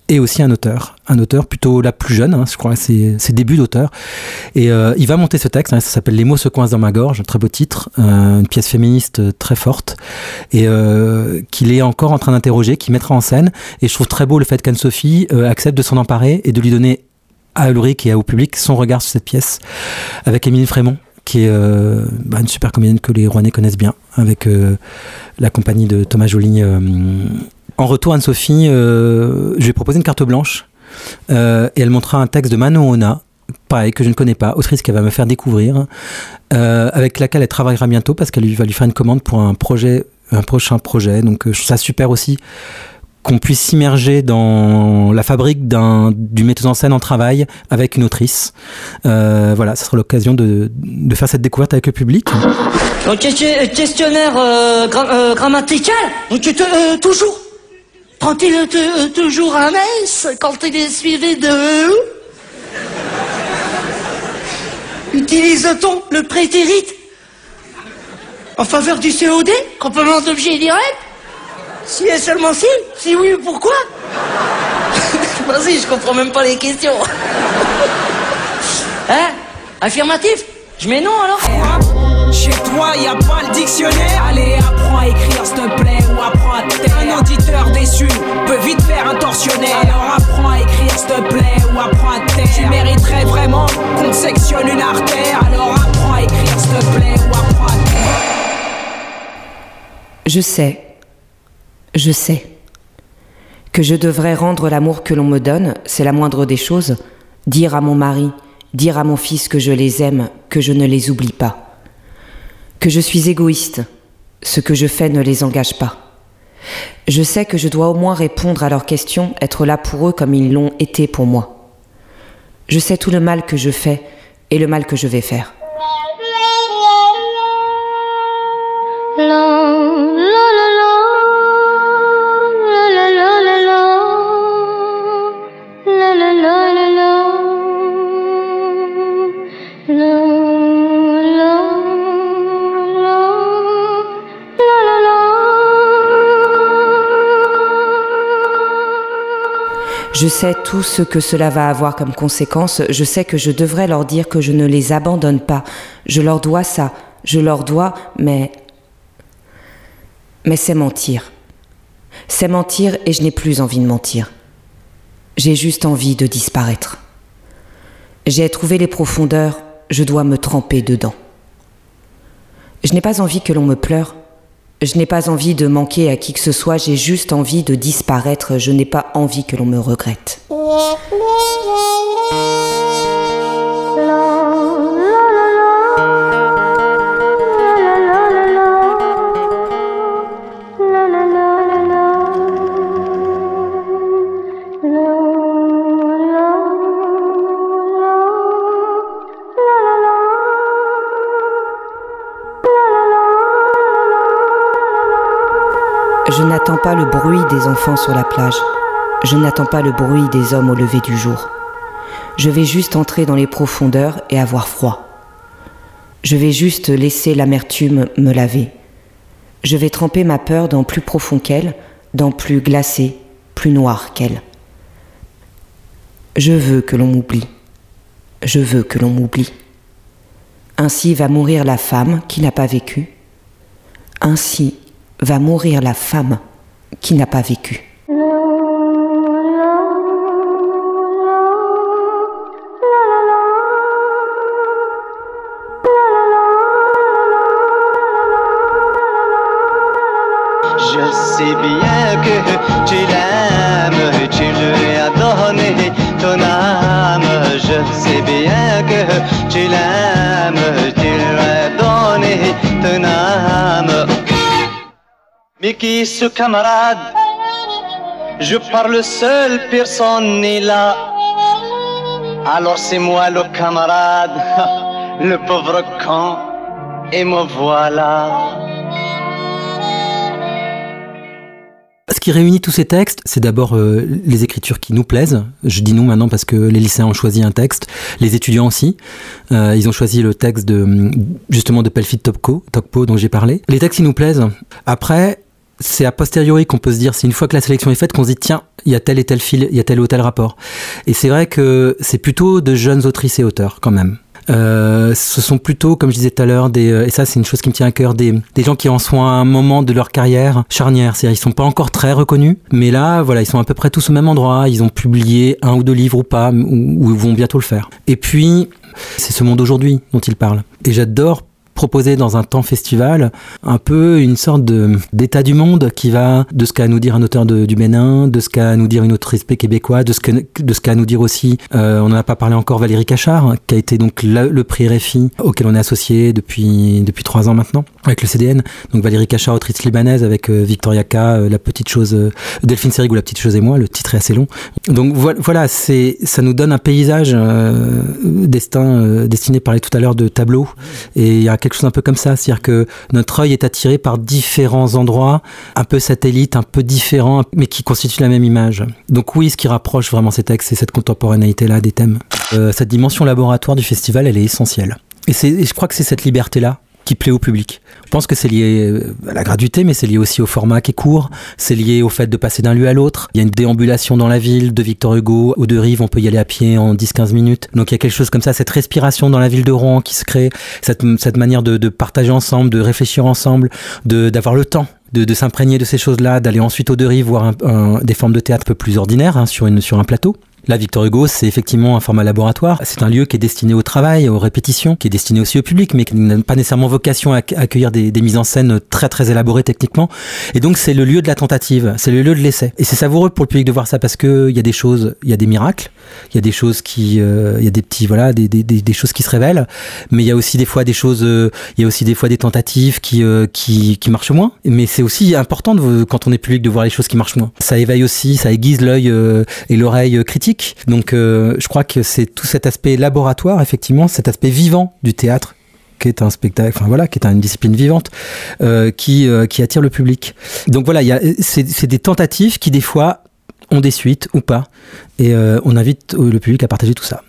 Speaker 9: et aussi un auteur, un auteur plutôt la plus jeune, hein, je crois, ses débuts d'auteur. Et euh, il va monter ce texte, hein, ça s'appelle Les mots se coincent dans ma gorge, un très beau titre, euh, une pièce féministe très forte, et euh, qu'il est encore en train d'interroger, qu'il mettra en scène. Et je trouve très beau le fait qu'Anne-Sophie accepte de s'en emparer et de lui donner à Ulrich et au public son regard sur cette pièce, avec Émilie Frémont qui est bah, une super comédienne que les Rouennais connaissent bien, avec la compagnie de Thomas Joly. En retour, Anne-Sophie, euh, je lui ai proposé une carte blanche euh, et elle montrera un texte de Manon Ona, pareil, que je ne connais pas, autrice qu'elle va me faire découvrir, euh, avec laquelle elle travaillera bientôt parce qu'elle va lui faire une commande pour un projet, un prochain projet. Donc euh, je ça super aussi qu'on puisse s'immerger dans la fabrique du metteuse en scène en travail avec une autrice. Voilà, ce sera l'occasion de, faire cette découverte avec le public.
Speaker 14: Questionnaire euh, gra- grammatical tu te, toujours Te- euh, toujours un S quand il est suivi de Utilise-t-on le prétérit en faveur du COD Complément d'objet direct Si et seulement si. Si oui, pourquoi? Vas-y, je comprends même pas les questions. hein? Affirmatif? Je mets non alors
Speaker 15: Chez toi, y a pas le dictionnaire. Allez, apprends à écrire, s'il te plaît, ou apprends à taire. Un auditeur déçu peut de faire un tortionnaire. Alors apprends à écrire s'il te plaît ou apprends à taire. Tu mériterais vraiment qu'on sectionne une artère. Alors apprends à écrire s'il te plaît ou apprends à taire.
Speaker 12: Je sais, je sais que je devrais rendre l'amour que l'on me donne, c'est la moindre des choses, dire à mon mari, dire à mon fils que je les aime, que je ne les oublie pas, que je suis égoïste, ce que je fais ne les engage pas. Je sais que je dois au moins répondre à leurs questions, être là pour eux comme ils l'ont été pour moi. Je sais tout le mal que je fais et le mal que je vais faire. Je sais tout ce que cela va avoir comme conséquence. Je sais que je devrais leur dire que je ne les abandonne pas. Je leur dois ça. Je leur dois, mais... Mais c'est mentir. C'est mentir et je n'ai plus envie de mentir. J'ai juste envie de disparaître. J'ai trouvé les profondeurs, je dois me tremper dedans. Je n'ai pas envie que l'on me pleure. Je n'ai pas envie de manquer à qui que ce soit, j'ai juste envie de disparaître, je n'ai pas envie que l'on me regrette. Je n'attends pas le bruit des enfants sur la plage. Je n'attends pas le bruit des hommes au lever du jour. Je vais juste entrer dans les profondeurs et avoir froid. Je vais juste laisser l'amertume me laver. Je vais tremper ma peur dans plus profond qu'elle, dans plus glacé, plus noir qu'elle. Je veux que l'on m'oublie. Je veux que l'on m'oublie. Ainsi va mourir la femme qui n'a pas vécu. Ainsi va mourir la femme qui n'a pas vécu.
Speaker 13: Je sais bien que tu l'aimes, Mais qui ce camarade Je parle seul, personne n'est là. Alors c'est moi le camarade, le pauvre con, et me voilà.
Speaker 9: Ce qui réunit tous ces textes, c'est d'abord euh, les écritures qui nous plaisent. Je dis nous maintenant parce que les lycéens ont choisi un texte, les étudiants aussi. Euh, ils ont choisi le texte de justement de Pelfit Topco, Tokpo dont j'ai parlé. Les textes qui nous plaisent. Après, c'est a posteriori qu'on peut se dire, c'est une fois que la sélection est faite qu'on se dit tiens, il y a tel et tel fil, il y a tel ou tel rapport. Et c'est vrai que c'est plutôt de jeunes autrices et auteurs quand même. Euh, ce sont plutôt, comme je disais tout à l'heure, des, et ça c'est une chose qui me tient à cœur, des, des gens qui en sont à un moment de leur carrière charnière. C'est-à-dire ils sont pas encore très reconnus, mais là, voilà, ils sont à peu près tous au même endroit. Ils ont publié un ou deux livres ou pas, ou, ou vont bientôt le faire. Et puis, c'est ce monde aujourd'hui dont ils parlent. Et j'adore proposer dans un temps festival un peu une sorte d'état du monde qui va de ce qu'a à nous dire un auteur du Bénin, de ce qu'a à nous dire une autrice québécoise, de ce qu'a à nous dire aussi, euh, on n'en a pas parlé encore, Valérie Cachard, qui a été donc le, prix RFI auquel on est associé depuis depuis trois ans maintenant avec le CDN. Donc Valérie Cachard, autrice libanaise, avec euh, Victoria K, euh, la petite chose, Delphine Seyrig ou la petite chose et moi. Le titre est assez long. Donc voilà, ça nous donne un paysage destin destiné parler tout à l'heure de tableau et il y a quelque chose un peu comme ça, c'est-à-dire que notre œil est attiré par différents endroits, un peu satellites, un peu différents, mais qui constituent la même image. Donc oui, ce qui rapproche vraiment ces textes, c'est cette contemporanéité-là des thèmes. Euh, cette dimension laboratoire du festival, elle est essentielle. Et, et je crois que c'est cette liberté-là qui plaît au public. Je pense que c'est lié euh, à la gratuité, mais c'est lié aussi au format qui est court. C'est lié au fait de passer d'un lieu à l'autre. Il y a une déambulation dans la ville de Victor Hugo ou de Rive. On peut y aller à pied en 10-15 minutes. Donc il y a quelque chose comme ça, cette respiration dans la ville de Rouen qui se crée, cette, manière de, partager ensemble, de réfléchir ensemble, d'avoir le temps de, s'imprégner de ces choses-là, d'aller ensuite au deux rives voir des formes de théâtre un peu plus ordinaires hein, sur, sur un plateau. Là, Victor Hugo, c'est effectivement un format laboratoire. C'est un lieu qui est destiné au travail, aux répétitions, qui est destiné aussi au public, mais qui n'a pas nécessairement vocation à acc- accueillir des, mises en scène très très élaborées techniquement. Et donc, c'est le lieu de la tentative, c'est le lieu de l'essai. Et c'est savoureux pour le public de voir ça parce que il y a des choses, il y a des miracles, il y a des choses qui, euh, il y a des petits, voilà, des, des, des, choses qui se révèlent, mais il y a aussi des fois des choses, euh, il y a aussi des fois des tentatives qui, euh, qui, qui marchent moins. Mais c'est aussi important quand on est public de voir les choses qui marchent moins. Ça éveille aussi, ça aiguise l'œil et l'oreille euh, Donc, euh, je crois que c'est tout cet aspect laboratoire, effectivement, cet aspect vivant du théâtre qui est un spectacle, enfin voilà, qui est une discipline vivante, euh, qui, euh, qui attire le public. Donc voilà, c'est des tentatives qui des fois ont des suites ou pas, et on invite le public à partager tout ça.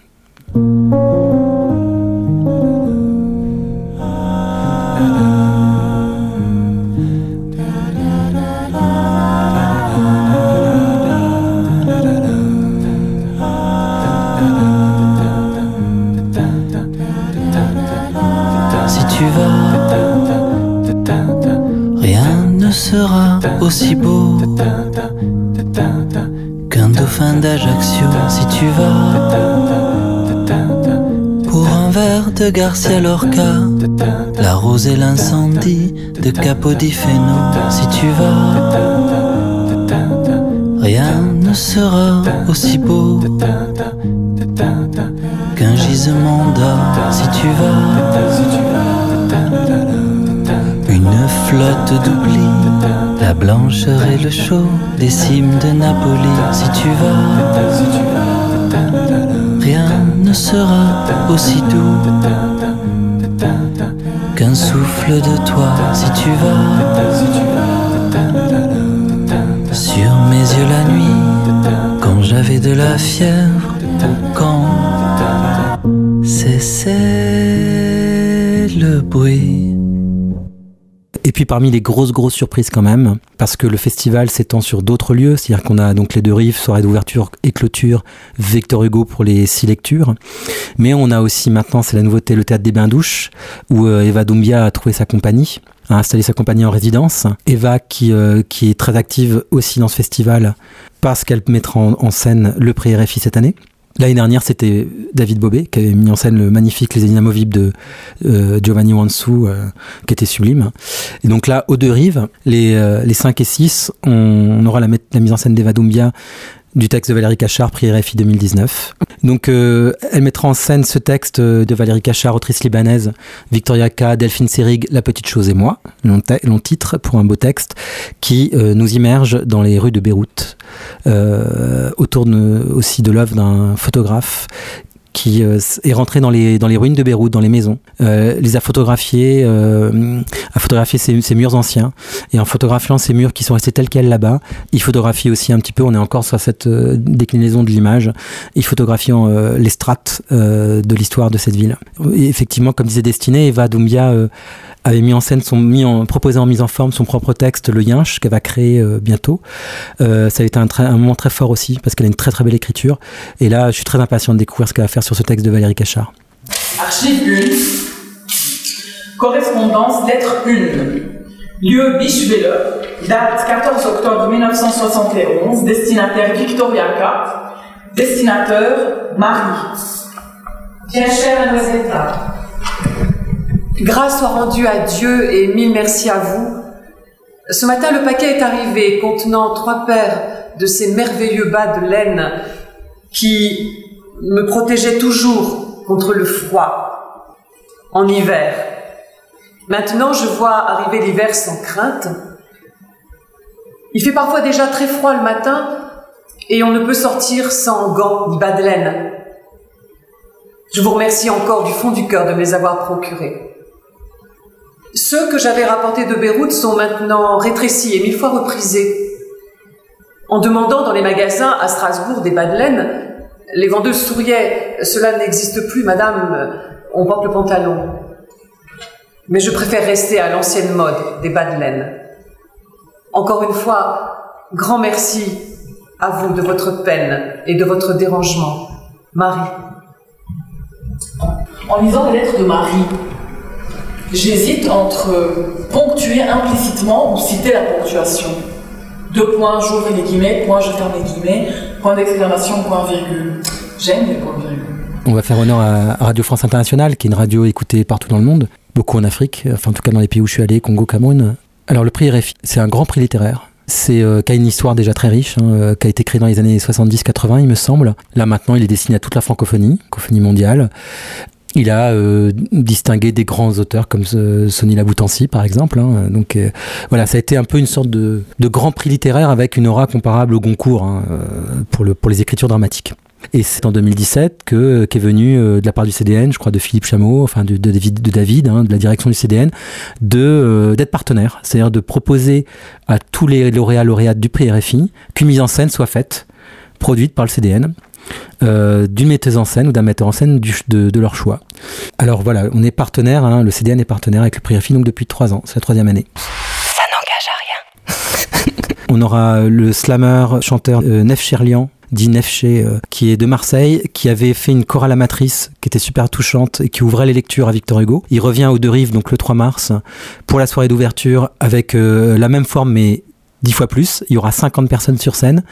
Speaker 16: Aussi beau qu'un dauphin d'Ajaccio. Si tu vas, pour un verre de Garcia Lorca, la rose et l'incendie de Capodifeno. Si tu vas, rien ne sera aussi beau qu'un gisement d'or. Si tu vas, une flotte d'oubli, la blancheur et le chaud des cimes de Napoli. Si tu vas, rien ne sera aussi doux qu'un souffle de toi. Si tu vas, sur mes yeux la nuit, quand j'avais de la fièvre, quand cessait le bruit.
Speaker 9: Et puis parmi les grosses grosses surprises quand même, parce que le festival s'étend sur d'autres lieux, c'est-à-dire qu'on a donc les deux rives, soirée d'ouverture et clôture, Victor Hugo pour les six lectures, mais on a aussi maintenant, c'est la nouveauté, le théâtre des bains douches, où euh, Eva Doumbia a trouvé sa compagnie, a installé sa compagnie en résidence. Eva qui, euh, qui est très active aussi dans ce festival, parce qu'elle mettra en, en scène le prix RFI cette année. L'année dernière, c'était David Bobet qui avait mis en scène le magnifique Les Inamovibles de euh, Giovanni Wansu, euh, qui était sublime. Et donc là, aux deux rives, les, euh, les 5 et 6, on, aura la, mise en scène d'Eva Doumbia du texte de Valérie Cachard, prix RFI 2019. Donc, euh, elle mettra en scène ce texte euh, de Valérie Cachard, autrice libanaise, Victoria K, Delphine Serig, La Petite Chose et moi, long, titre pour un beau texte, qui euh, nous immerge dans les rues de Beyrouth, autour aussi de l'œuvre d'un photographe qui euh, est rentré dans les, dans les ruines de Beyrouth, dans les maisons, euh, les a photographiés, euh, a photographié ces, ces murs anciens, et en photographiant ces murs qui sont restés tels quels là-bas, il photographie aussi un petit peu, on est encore sur cette déclinaison de l'image, il photographie les strates de l'histoire de cette ville. Effectivement, comme disait Destinée, Eva Doumbia avait mis en scène, son, mis en, proposé en mise en forme son propre texte, Le Yinche, qu'elle va créer euh, bientôt. Euh, ça a été un, un moment très fort aussi, parce qu'elle a une très très belle écriture. Et là, je suis très impatient de découvrir ce qu'elle va faire sur ce texte de Valérie Cachard.
Speaker 17: Archive 1. Correspondance lettre 1. Lieu Bicheville. Date 14 octobre 1971. Destinataire Victoria K. Destinateur Marie. Bien chère Rosetta.
Speaker 18: Grâce soit rendue à Dieu et mille merci à vous. Ce matin, le paquet est arrivé contenant trois paires de ces merveilleux bas de laine qui me protégeaient toujours contre le froid en hiver. Maintenant, je vois arriver l'hiver sans crainte. Il fait parfois déjà très froid le matin et on ne peut sortir sans gants ni bas de laine. Je vous remercie encore du fond du cœur de me les avoir procurés. Ceux que j'avais rapportés de Beyrouth sont maintenant rétrécis et mille fois reprisés. En demandant dans les magasins à Strasbourg des bas de laine, les vendeuses souriaient. Cela n'existe plus, madame, on porte le pantalon. Mais je préfère rester à l'ancienne mode des bas de laine. Encore une fois, grand merci à vous de votre peine et de votre dérangement. Marie.
Speaker 17: En lisant les lettres de Marie, J'hésite entre ponctuer implicitement ou citer la ponctuation. Deux points, j'ouvre les guillemets, point, je ferme les guillemets, point d'exclamation, point virgule. J'aime les points virgules.
Speaker 9: On va faire honneur à Radio France Internationale, qui est une radio écoutée partout dans le monde, beaucoup en Afrique, enfin en tout cas dans les pays où je suis allé, Congo, Cameroun. Alors le prix RFI, c'est un grand prix littéraire. C'est euh, qui a une histoire déjà très riche, hein, euh, qui a été créé dans les années 70-80, il me semble. Là maintenant, il est destiné à toute la francophonie, francophonie mondiale. Il a euh, distingué des grands auteurs comme euh, Sonny Laboutancy, par exemple. hein. Donc euh, voilà, ça a été un peu une sorte de, grand prix littéraire avec une aura comparable au Goncourt hein, pour, le, pour les écritures dramatiques. Et c'est en 2017 que qu'est venu de la part du CDN, je crois de Philippe Chameau, enfin de, David, de, David hein, la direction du CDN, de d'être partenaire, c'est-à-dire de proposer à tous les lauréats lauréates du prix RFI qu'une mise en scène soit faite, produite par le CDN. Euh, d'une metteuse en scène ou d'un metteur en scène du- de, de leur choix. Alors voilà, on est partenaire, hein, le CDN est partenaire avec le prix donc depuis trois ans, c'est la troisième année.
Speaker 11: Ça n'engage à rien.
Speaker 9: On aura le slammer, chanteur euh, Nef Cherlian, dit Nefché, euh, qui est de Marseille, qui avait fait une chorale amatrice qui était super touchante et qui ouvrait les lectures à Victor Hugo. Il revient aux Deux Rives, donc le 3 mars, pour la soirée d'ouverture avec euh, la même forme mais dix fois plus. Il y aura 50 personnes sur scène.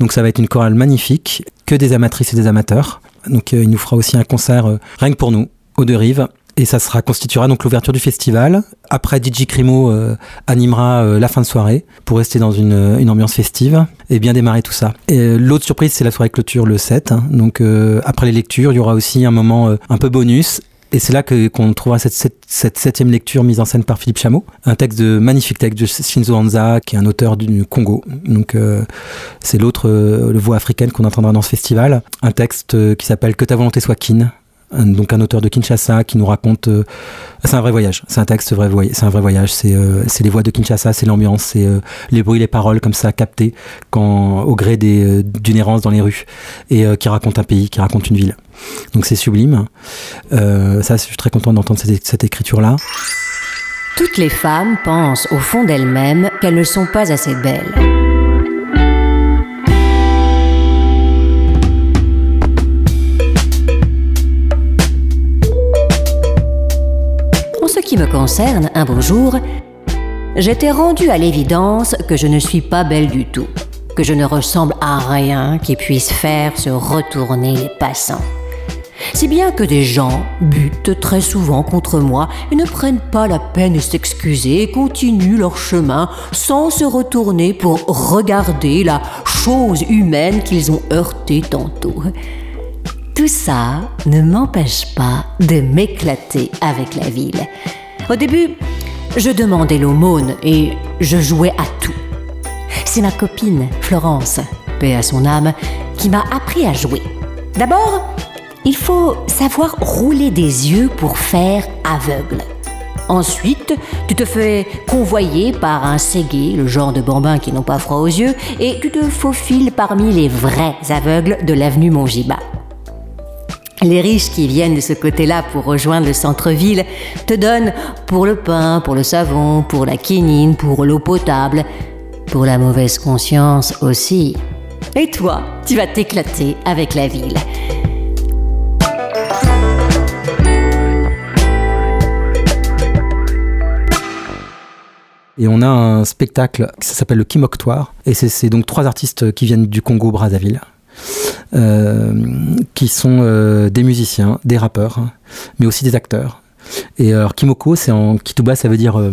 Speaker 9: Donc ça va être une chorale magnifique, que des amatrices et des amateurs. Donc euh, il nous fera aussi un concert euh, rien que pour nous, aux Deux Rives. Et ça sera constituera donc l'ouverture du festival. Après, DJ Crimo euh, animera la fin de soirée pour rester dans une, ambiance festive et bien démarrer tout ça. Et l'autre surprise, c'est la soirée clôture le 7. hein. Donc après les lectures, il y aura aussi un moment un peu bonus. Et c'est là que qu'on trouvera cette, septième lecture mise en scène par Philippe Chameau, un texte de magnifique texte de Shinzo Hanza, qui est un auteur du Congo. Donc euh, c'est l'autre euh, le voix africaine qu'on entendra dans ce festival. Un texte euh, qui s'appelle Que ta volonté soit kin, un- donc un auteur de Kinshasa qui nous raconte euh, c'est un vrai voyage. C'est un texte vrai c'est un vrai voyage. C'est euh, les voix de Kinshasa c'est l'ambiance c'est euh, les bruits les paroles comme ça captées quand au gré euh, d'une errance dans les rues et qui raconte un pays qui raconte une ville. Donc c'est sublime. Ça je suis très content d'entendre cette, cette écriture là
Speaker 11: Toutes les femmes pensent au fond d'elles-mêmes qu'elles ne sont pas assez belles. Qui me concerne, un beau jour, j'étais rendue à l'évidence que je ne suis pas belle du tout, que je ne ressemble à rien qui puisse faire se retourner les passants. Si bien que des gens butent très souvent contre moi et ne prennent pas la peine de s'excuser et continuent leur chemin sans se retourner pour regarder la chose humaine qu'ils ont heurtée tantôt. Tout ça ne m'empêche pas de m'éclater avec la ville. Au début, je demandais l'aumône et je jouais à tout. C'est ma copine, Florence, paix à son âme, qui m'a appris à jouer. D'abord, il faut savoir rouler des yeux pour faire aveugle. Ensuite, tu te fais convoyer par un ségué, le genre de bambins qui n'ont pas froid aux yeux, et tu te faufiles parmi les vrais aveugles de l'avenue Mongiba. Les riches qui viennent de ce côté-là pour rejoindre le centre-ville te donnent pour le pain, pour le savon, pour la quinine, pour l'eau potable, pour la mauvaise conscience aussi. Et toi, tu vas t'éclater avec la ville.
Speaker 9: Et on a un spectacle qui s'appelle le Kimoktoire. Et c'est- donc trois artistes qui viennent du Congo, Brazzaville, euh, qui sont euh, des musiciens, des rappeurs, mais aussi des acteurs. Et alors, Kimoko, c'est en Kituba, ça veut dire. euh,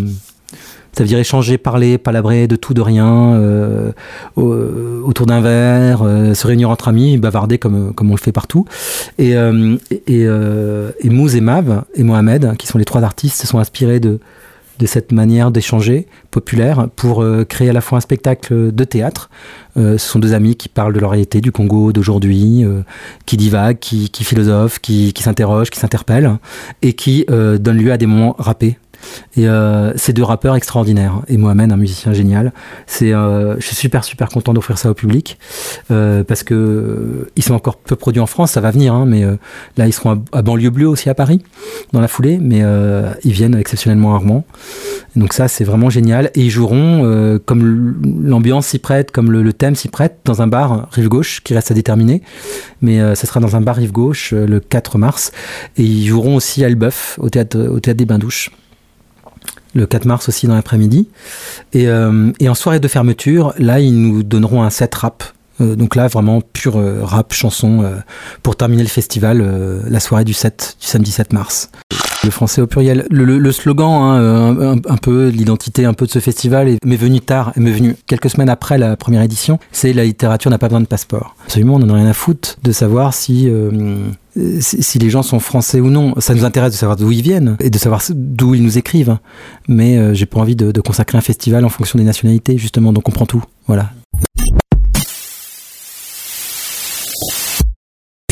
Speaker 9: ça veut dire échanger, parler, palabrer de tout, de rien, euh, au- autour d'un verre, euh, se réunir entre amis, bavarder comme, comme on le fait partout. Et, euh, et, euh, et Mouz et Mav et Mohamed, qui sont les trois artistes, se sont inspirés de, de cette manière d'échanger populaire pour euh, créer à la fois un spectacle de théâtre. Euh, ce sont deux amis qui parlent de leur réalité, du Congo d'aujourd'hui, euh, qui divaguent, qui, philosophent, qui, s'interrogent, qui s'interpellent, et qui donnent lieu à des moments rappés. Et euh, ces deux rappeurs extraordinaires, et Mohamed, un musicien génial. C'est, euh, je suis super super content d'offrir ça au public. Euh, parce que euh, ils sont encore peu produits en France, ça va venir, hein, mais là ils seront à, banlieue bleue aussi à Paris dans la foulée, mais ils viennent exceptionnellement rarement. Donc ça c'est vraiment génial. Et ils joueront comme l'ambiance s'y prête, comme le, thème s'y prête dans un bar rive gauche qui reste à déterminer, mais ça sera dans un bar rive gauche le 4 mars. Et ils joueront aussi à Elbeuf au théâtre au théâtre des Bains Douches. Le 4 mars aussi dans l'après-midi. Et, euh, et en soirée de fermeture, là, ils nous donneront un set rap. Euh, donc là, vraiment pur euh, rap, chanson, euh, pour terminer le festival, la soirée du 7, du samedi 7 mars. Le français au pluriel. Le, slogan, hein, un, peu, l'identité un peu de ce festival est- m'est venu tard, m'est venu quelques semaines après la première édition, c'est la littérature n'a pas besoin de passeport. Absolument, on n'en a rien à foutre de savoir si, si, les gens sont français ou non. Ça nous intéresse de savoir d'où ils viennent et de savoir d'où ils nous écrivent. Mais j'ai pas envie de, de consacrer un festival en fonction des nationalités, justement, donc on prend tout. Voilà.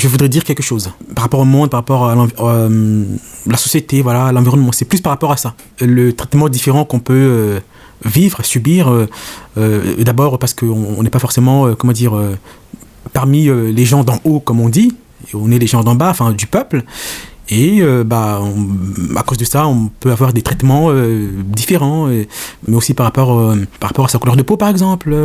Speaker 10: Je voudrais dire quelque chose par rapport au monde, par rapport à euh, la société, voilà, l'environnement. C'est plus par rapport à ça. Le traitement différent qu'on peut euh, vivre, subir. euh, D'abord parce qu'on on n'est pas forcément, comment dire, parmi les gens d'en haut, comme on dit. On est les gens d'en bas, enfin du peuple. Et euh, bah, à cause de ça, on peut avoir des traitements euh, différents, mais aussi par rapport, euh, par rapport à sa couleur de peau, par exemple.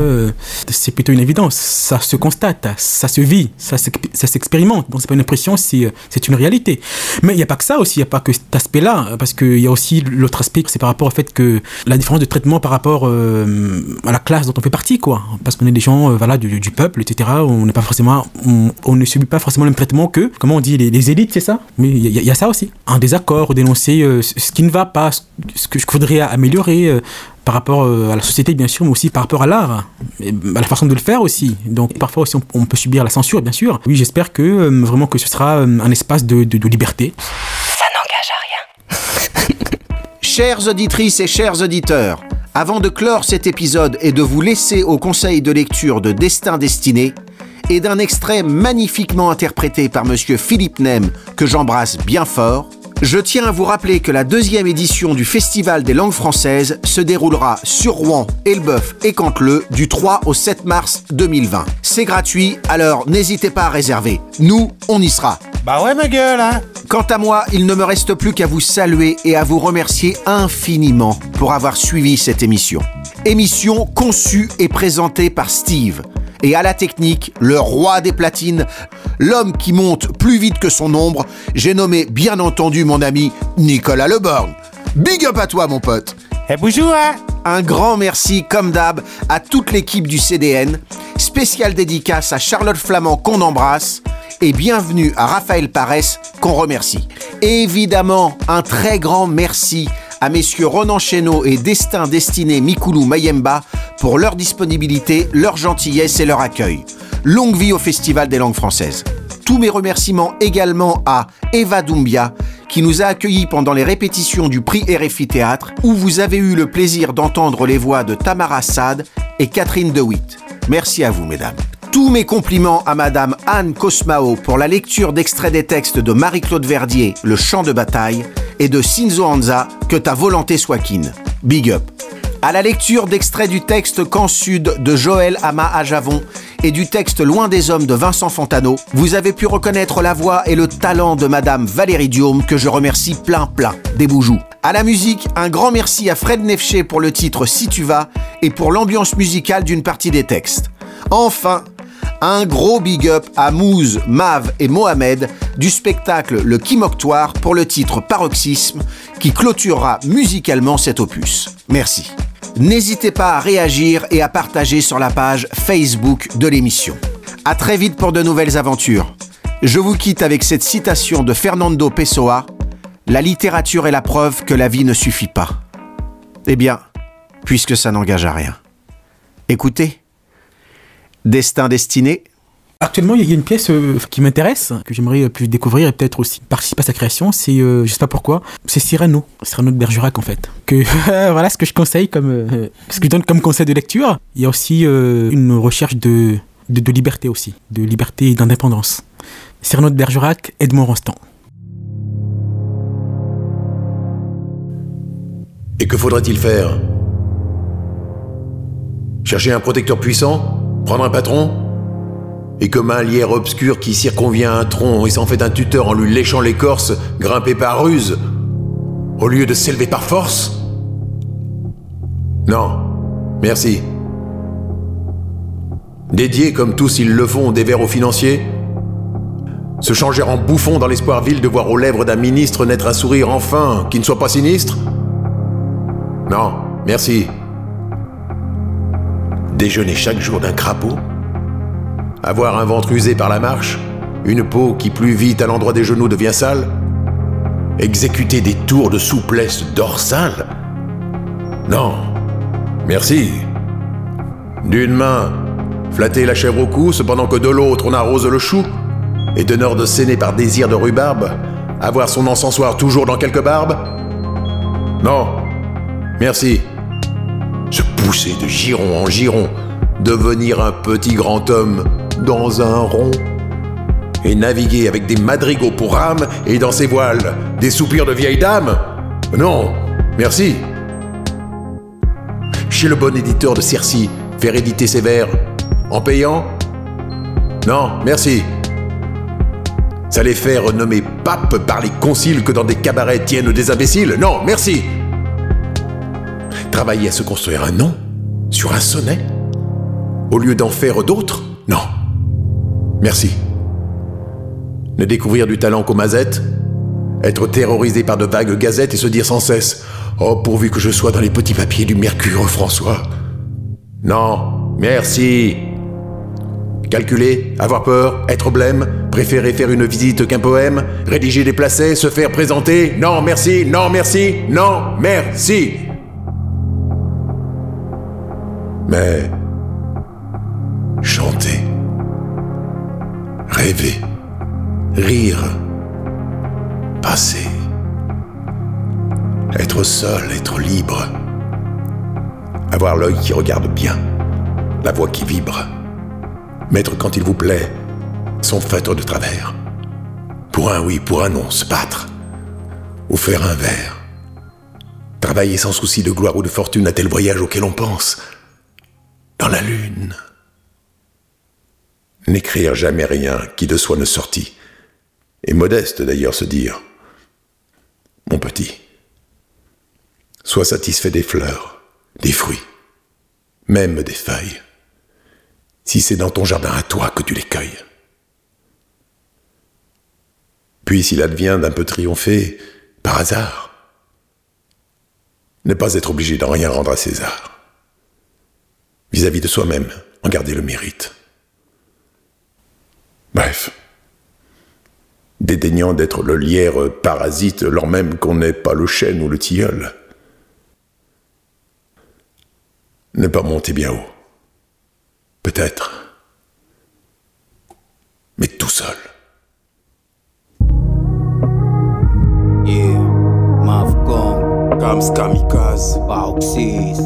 Speaker 10: c'est plutôt une évidence. Ça se constate, ça se vit, ça s'exp- ça s'expérimente. Bon, c'est pas une impression, c'est une réalité. Mais il n'y a pas que ça aussi, il n'y a pas que cet aspect-là, parce qu'il y a aussi l'autre aspect, c'est par rapport au fait que la différence de traitement par rapport à la classe dont on fait partie, quoi. Parce qu'on est des gens, voilà, du, peuple, etc. On pas forcément, on, ne subit pas forcément le même traitement que, comment on dit, les, élites, c'est ça? Mais y, y a ça aussi. Un désaccord, dénoncer euh, ce qui ne va pas, ce que je voudrais améliorer. euh, par rapport euh, à la société, bien sûr, mais aussi par rapport à l'art, à la façon de le faire aussi. Donc, parfois aussi, on, on peut subir la censure, bien sûr. Oui, j'espère que euh, vraiment que ce sera euh, un espace de, de- de liberté.
Speaker 1: Chères auditrices et chers auditeurs, avant de clore cet épisode et de vous laisser au conseil de lecture de Destin Destiné et d'un extrait magnifiquement interprété par monsieur Philippe Nem que j'embrasse bien fort, je tiens à vous rappeler que la deuxième édition du Festival des langues françaises se déroulera sur Rouen, Elbeuf et Canteleu du 3 au 7 mars 2020. C'est gratuit, alors n'hésitez pas à réserver. Nous, on y sera.
Speaker 5: Bah ouais, ma gueule, hein
Speaker 1: Quant à moi, il ne me reste plus qu'à vous saluer et à vous remercier infiniment pour avoir suivi cette émission. Émission conçue et présentée par Steve. Et à la technique, le roi des platines, l'homme qui monte plus vite que son ombre, j'ai nommé bien entendu mon ami Nicolas Leborgne. Big up à toi mon pote
Speaker 5: Et bonjour hein
Speaker 1: Un grand merci comme d'hab à toute l'équipe du CDN, spéciale dédicace à Charlotte Flamand qu'on embrasse et bienvenue à Raphaël Parès qu'on remercie. Évidemment, un très grand merci à messieurs Ronan Chesneau et Destin Destiné Mikoulou Mayemba pour leur disponibilité, leur gentillesse et leur accueil. Longue vie au Festival des langues françaises. Tous mes remerciements également à Eva Doumbia, qui nous a accueillis pendant les répétitions du prix RFI Théâtre, où vous avez eu le plaisir d'entendre les voix de Tamara Sad et Catherine DeWitt. Merci à vous, mesdames. Tous mes compliments à Madame Anne Cosmao pour la lecture d'extraits des textes de Marie-Claude Verdier, Le champ de bataille, et de Shinzo Hanza, Que ta volonté soit kin. Big up. À la lecture d'extraits du texte Camp Sud de Joël Ama Ajavon et du texte Loin des hommes de Vincent Fontano, vous avez pu reconnaître la voix et le talent de Madame Valérie Diome que je remercie plein plein. Des boujoux. À la musique, un grand merci à Fred Nefché pour le titre Si tu vas et pour l'ambiance musicale d'une partie des textes. Enfin, un gros big up à Mouz, Mav et Mohamed du spectacle Le Kimoctoire pour le titre Paroxysme qui clôturera musicalement cet opus. Merci. N'hésitez pas à réagir et à partager sur la page Facebook de l'émission. À très vite pour de nouvelles aventures. Je vous quitte avec cette citation de Fernando Pessoa La littérature est la preuve que la vie ne suffit pas. Eh bien, puisque ça n'engage à rien. Écoutez. Destin destiné
Speaker 10: Actuellement, il y a une pièce euh, qui m'intéresse, que j'aimerais euh, plus découvrir et peut-être aussi participer à sa création. C'est, euh, je sais pas pourquoi, c'est Cyrano, Cyrano de Bergerac en fait. Que voilà ce que je conseille comme, euh, ce que je donne comme conseil de lecture. Il y a aussi euh, une recherche de, de, de liberté aussi, de liberté et d'indépendance. Cyrano de Bergerac, Edmond Rostand.
Speaker 19: Et que faudrait-il faire? Chercher un protecteur puissant? Prendre un patron Et comme un lierre obscur qui circonvient un tronc et s'en fait un tuteur en lui léchant l'écorce, grimper par ruse Au lieu de s'élever par force? Non, merci. Dédier, comme tous ils le font, des vers aux financiers Se changer en bouffon dans l'espoir vil de voir aux lèvres d'un ministre naître un sourire enfin qui ne soit pas sinistre? Non, merci. Déjeuner chaque jour d'un crapaud Avoir un ventre usé par la marche Une peau qui plus vite à l'endroit des genoux devient sale Exécuter des tours de souplesse dorsale Non, merci. D'une main, flatter la chèvre au cou, cependant que de l'autre on arrose le chou Et de de saigner par désir de rhubarbe Avoir son encensoir toujours dans quelques barbes Non, merci. Se pousser de giron en giron, devenir un petit grand homme dans un rond et naviguer avec des madrigaux pour âme et dans ses voiles des soupirs de vieille dame Non, merci. Chez le bon éditeur de Cercy, faire éditer ses vers en payant Non, merci. Ça les faire nommer pape par les conciles que dans des cabarets tiennent des imbéciles Non, merci. Travailler à se construire un nom sur un sonnet au lieu d'en faire d'autres Non. Merci. Ne découvrir du talent qu'aux mazettes Être terrorisé par de vagues gazettes et se dire sans cesse Oh, pourvu que je sois dans les petits papiers du Mercure François. Non, merci. Calculer, avoir peur, être blême, préférer faire une visite qu'un poème, rédiger des placets, se faire présenter. Non, merci, non, merci, non, merci. Mais chanter, rêver, rire, passer, être seul, être libre, avoir l'œil qui regarde bien, la voix qui vibre, mettre quand il vous plaît son feutre de travers, pour un oui, pour un non, se battre, ou faire un verre, travailler sans souci de gloire ou de fortune à tel voyage auquel on pense, dans la lune. N'écrire jamais rien qui de soi ne sortit, et modeste d'ailleurs se dire Mon petit, sois satisfait des fleurs, des fruits, même des feuilles, si c'est dans ton jardin à toi que tu les cueilles. Puis s'il advient d'un peu triompher, par hasard, ne pas être obligé d'en rien rendre à César. Vis-à-vis de soi-même, en garder le mérite. Bref, dédaignant d'être le lierre parasite, lors même qu'on n'est pas le chêne ou le tilleul. Ne pas monter bien haut. Peut-être. Mais tout seul.
Speaker 20: Yeah, Mavcom, Gams Kamikaze, Bauxis.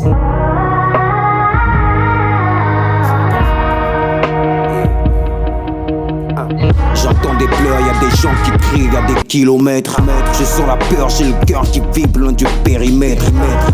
Speaker 20: Y a des kilomètres. Je sens la peur, j'ai le cœur qui vibre loin du périmètre.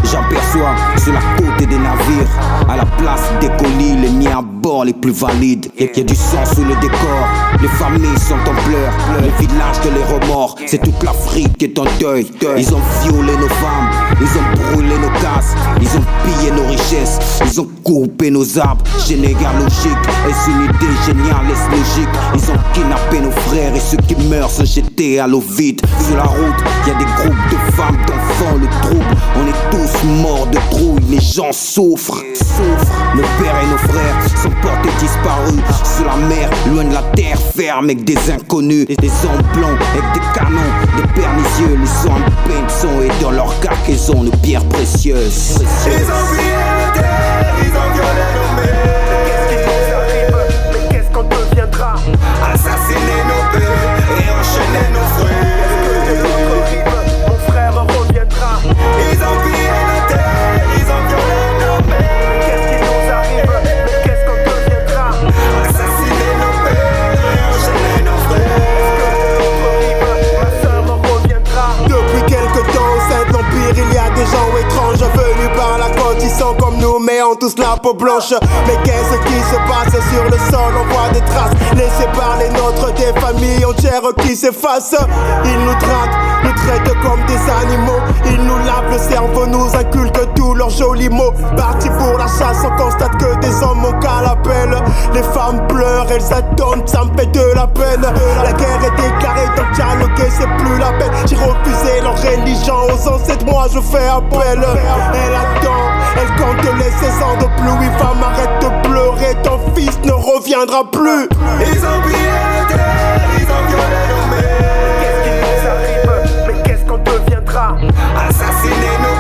Speaker 20: J'aperçois sur la côte des navires, à la place des colis, les miens à bord, les plus valides. Y a du sang sous le décor, les familles sont en pleurs, les villages de les remords. C'est toute l'Afrique qui est en deuil. Ils ont violé nos femmes, ils ont brûlé nos cases, ils ont pillé nos richesses, ils ont coupé nos arbres. Généalogique, est-ce une idée géniale, est-ce logique? Ils ont kidnappé nos frères et ceux qui meurent sont jetés à l'eau vide. Sur la route, y a des groupes de femmes, d'enfants, le trouble. On est tous morts de trouille, les gens souffrent, souffrent. Nos pères et nos frères sont portés disparus sur la mer, loin de la terre ferme avec des inconnus, des hommes blancs avec des canons, des pernicieux. Les sons en peine sont et dans leur cargaison de pierres précieuses.
Speaker 13: Ils ont terre, ils ont violé nos mères. Qu'est-ce qui nous arrive? Mais qu'est-ce qu'on deviendra? Assassiner nos pères et enchaîner nos frères. La
Speaker 6: peau blanche. Mais qu'est-ce qui se passe sur le sol? On voit des traces laissées par les nôtres, des familles entières qui s'effacent. Ils nous traquent, nous
Speaker 21: traitent comme des animaux. Ils nous lavent le cerveau, nous inculquent tous leurs jolis mots. Parti pour la chasse, on constate les femmes pleurent, elles attendent, ça me fait de la peine. La guerre est déclarée, donc dialoguer c'est plus la peine. J'ai refusé leur religion aux ancêtres, moi je fais appel. Elle attend, elle compte les saisons de pluie. Femme, arrête de pleurer, ton fils ne reviendra plus.
Speaker 13: Ils ont
Speaker 21: oublié la terre, ils ont violé nos mères. Qu'est-ce qui nous arrive, mais qu'est-ce qu'on deviendra?
Speaker 20: Assassiner nos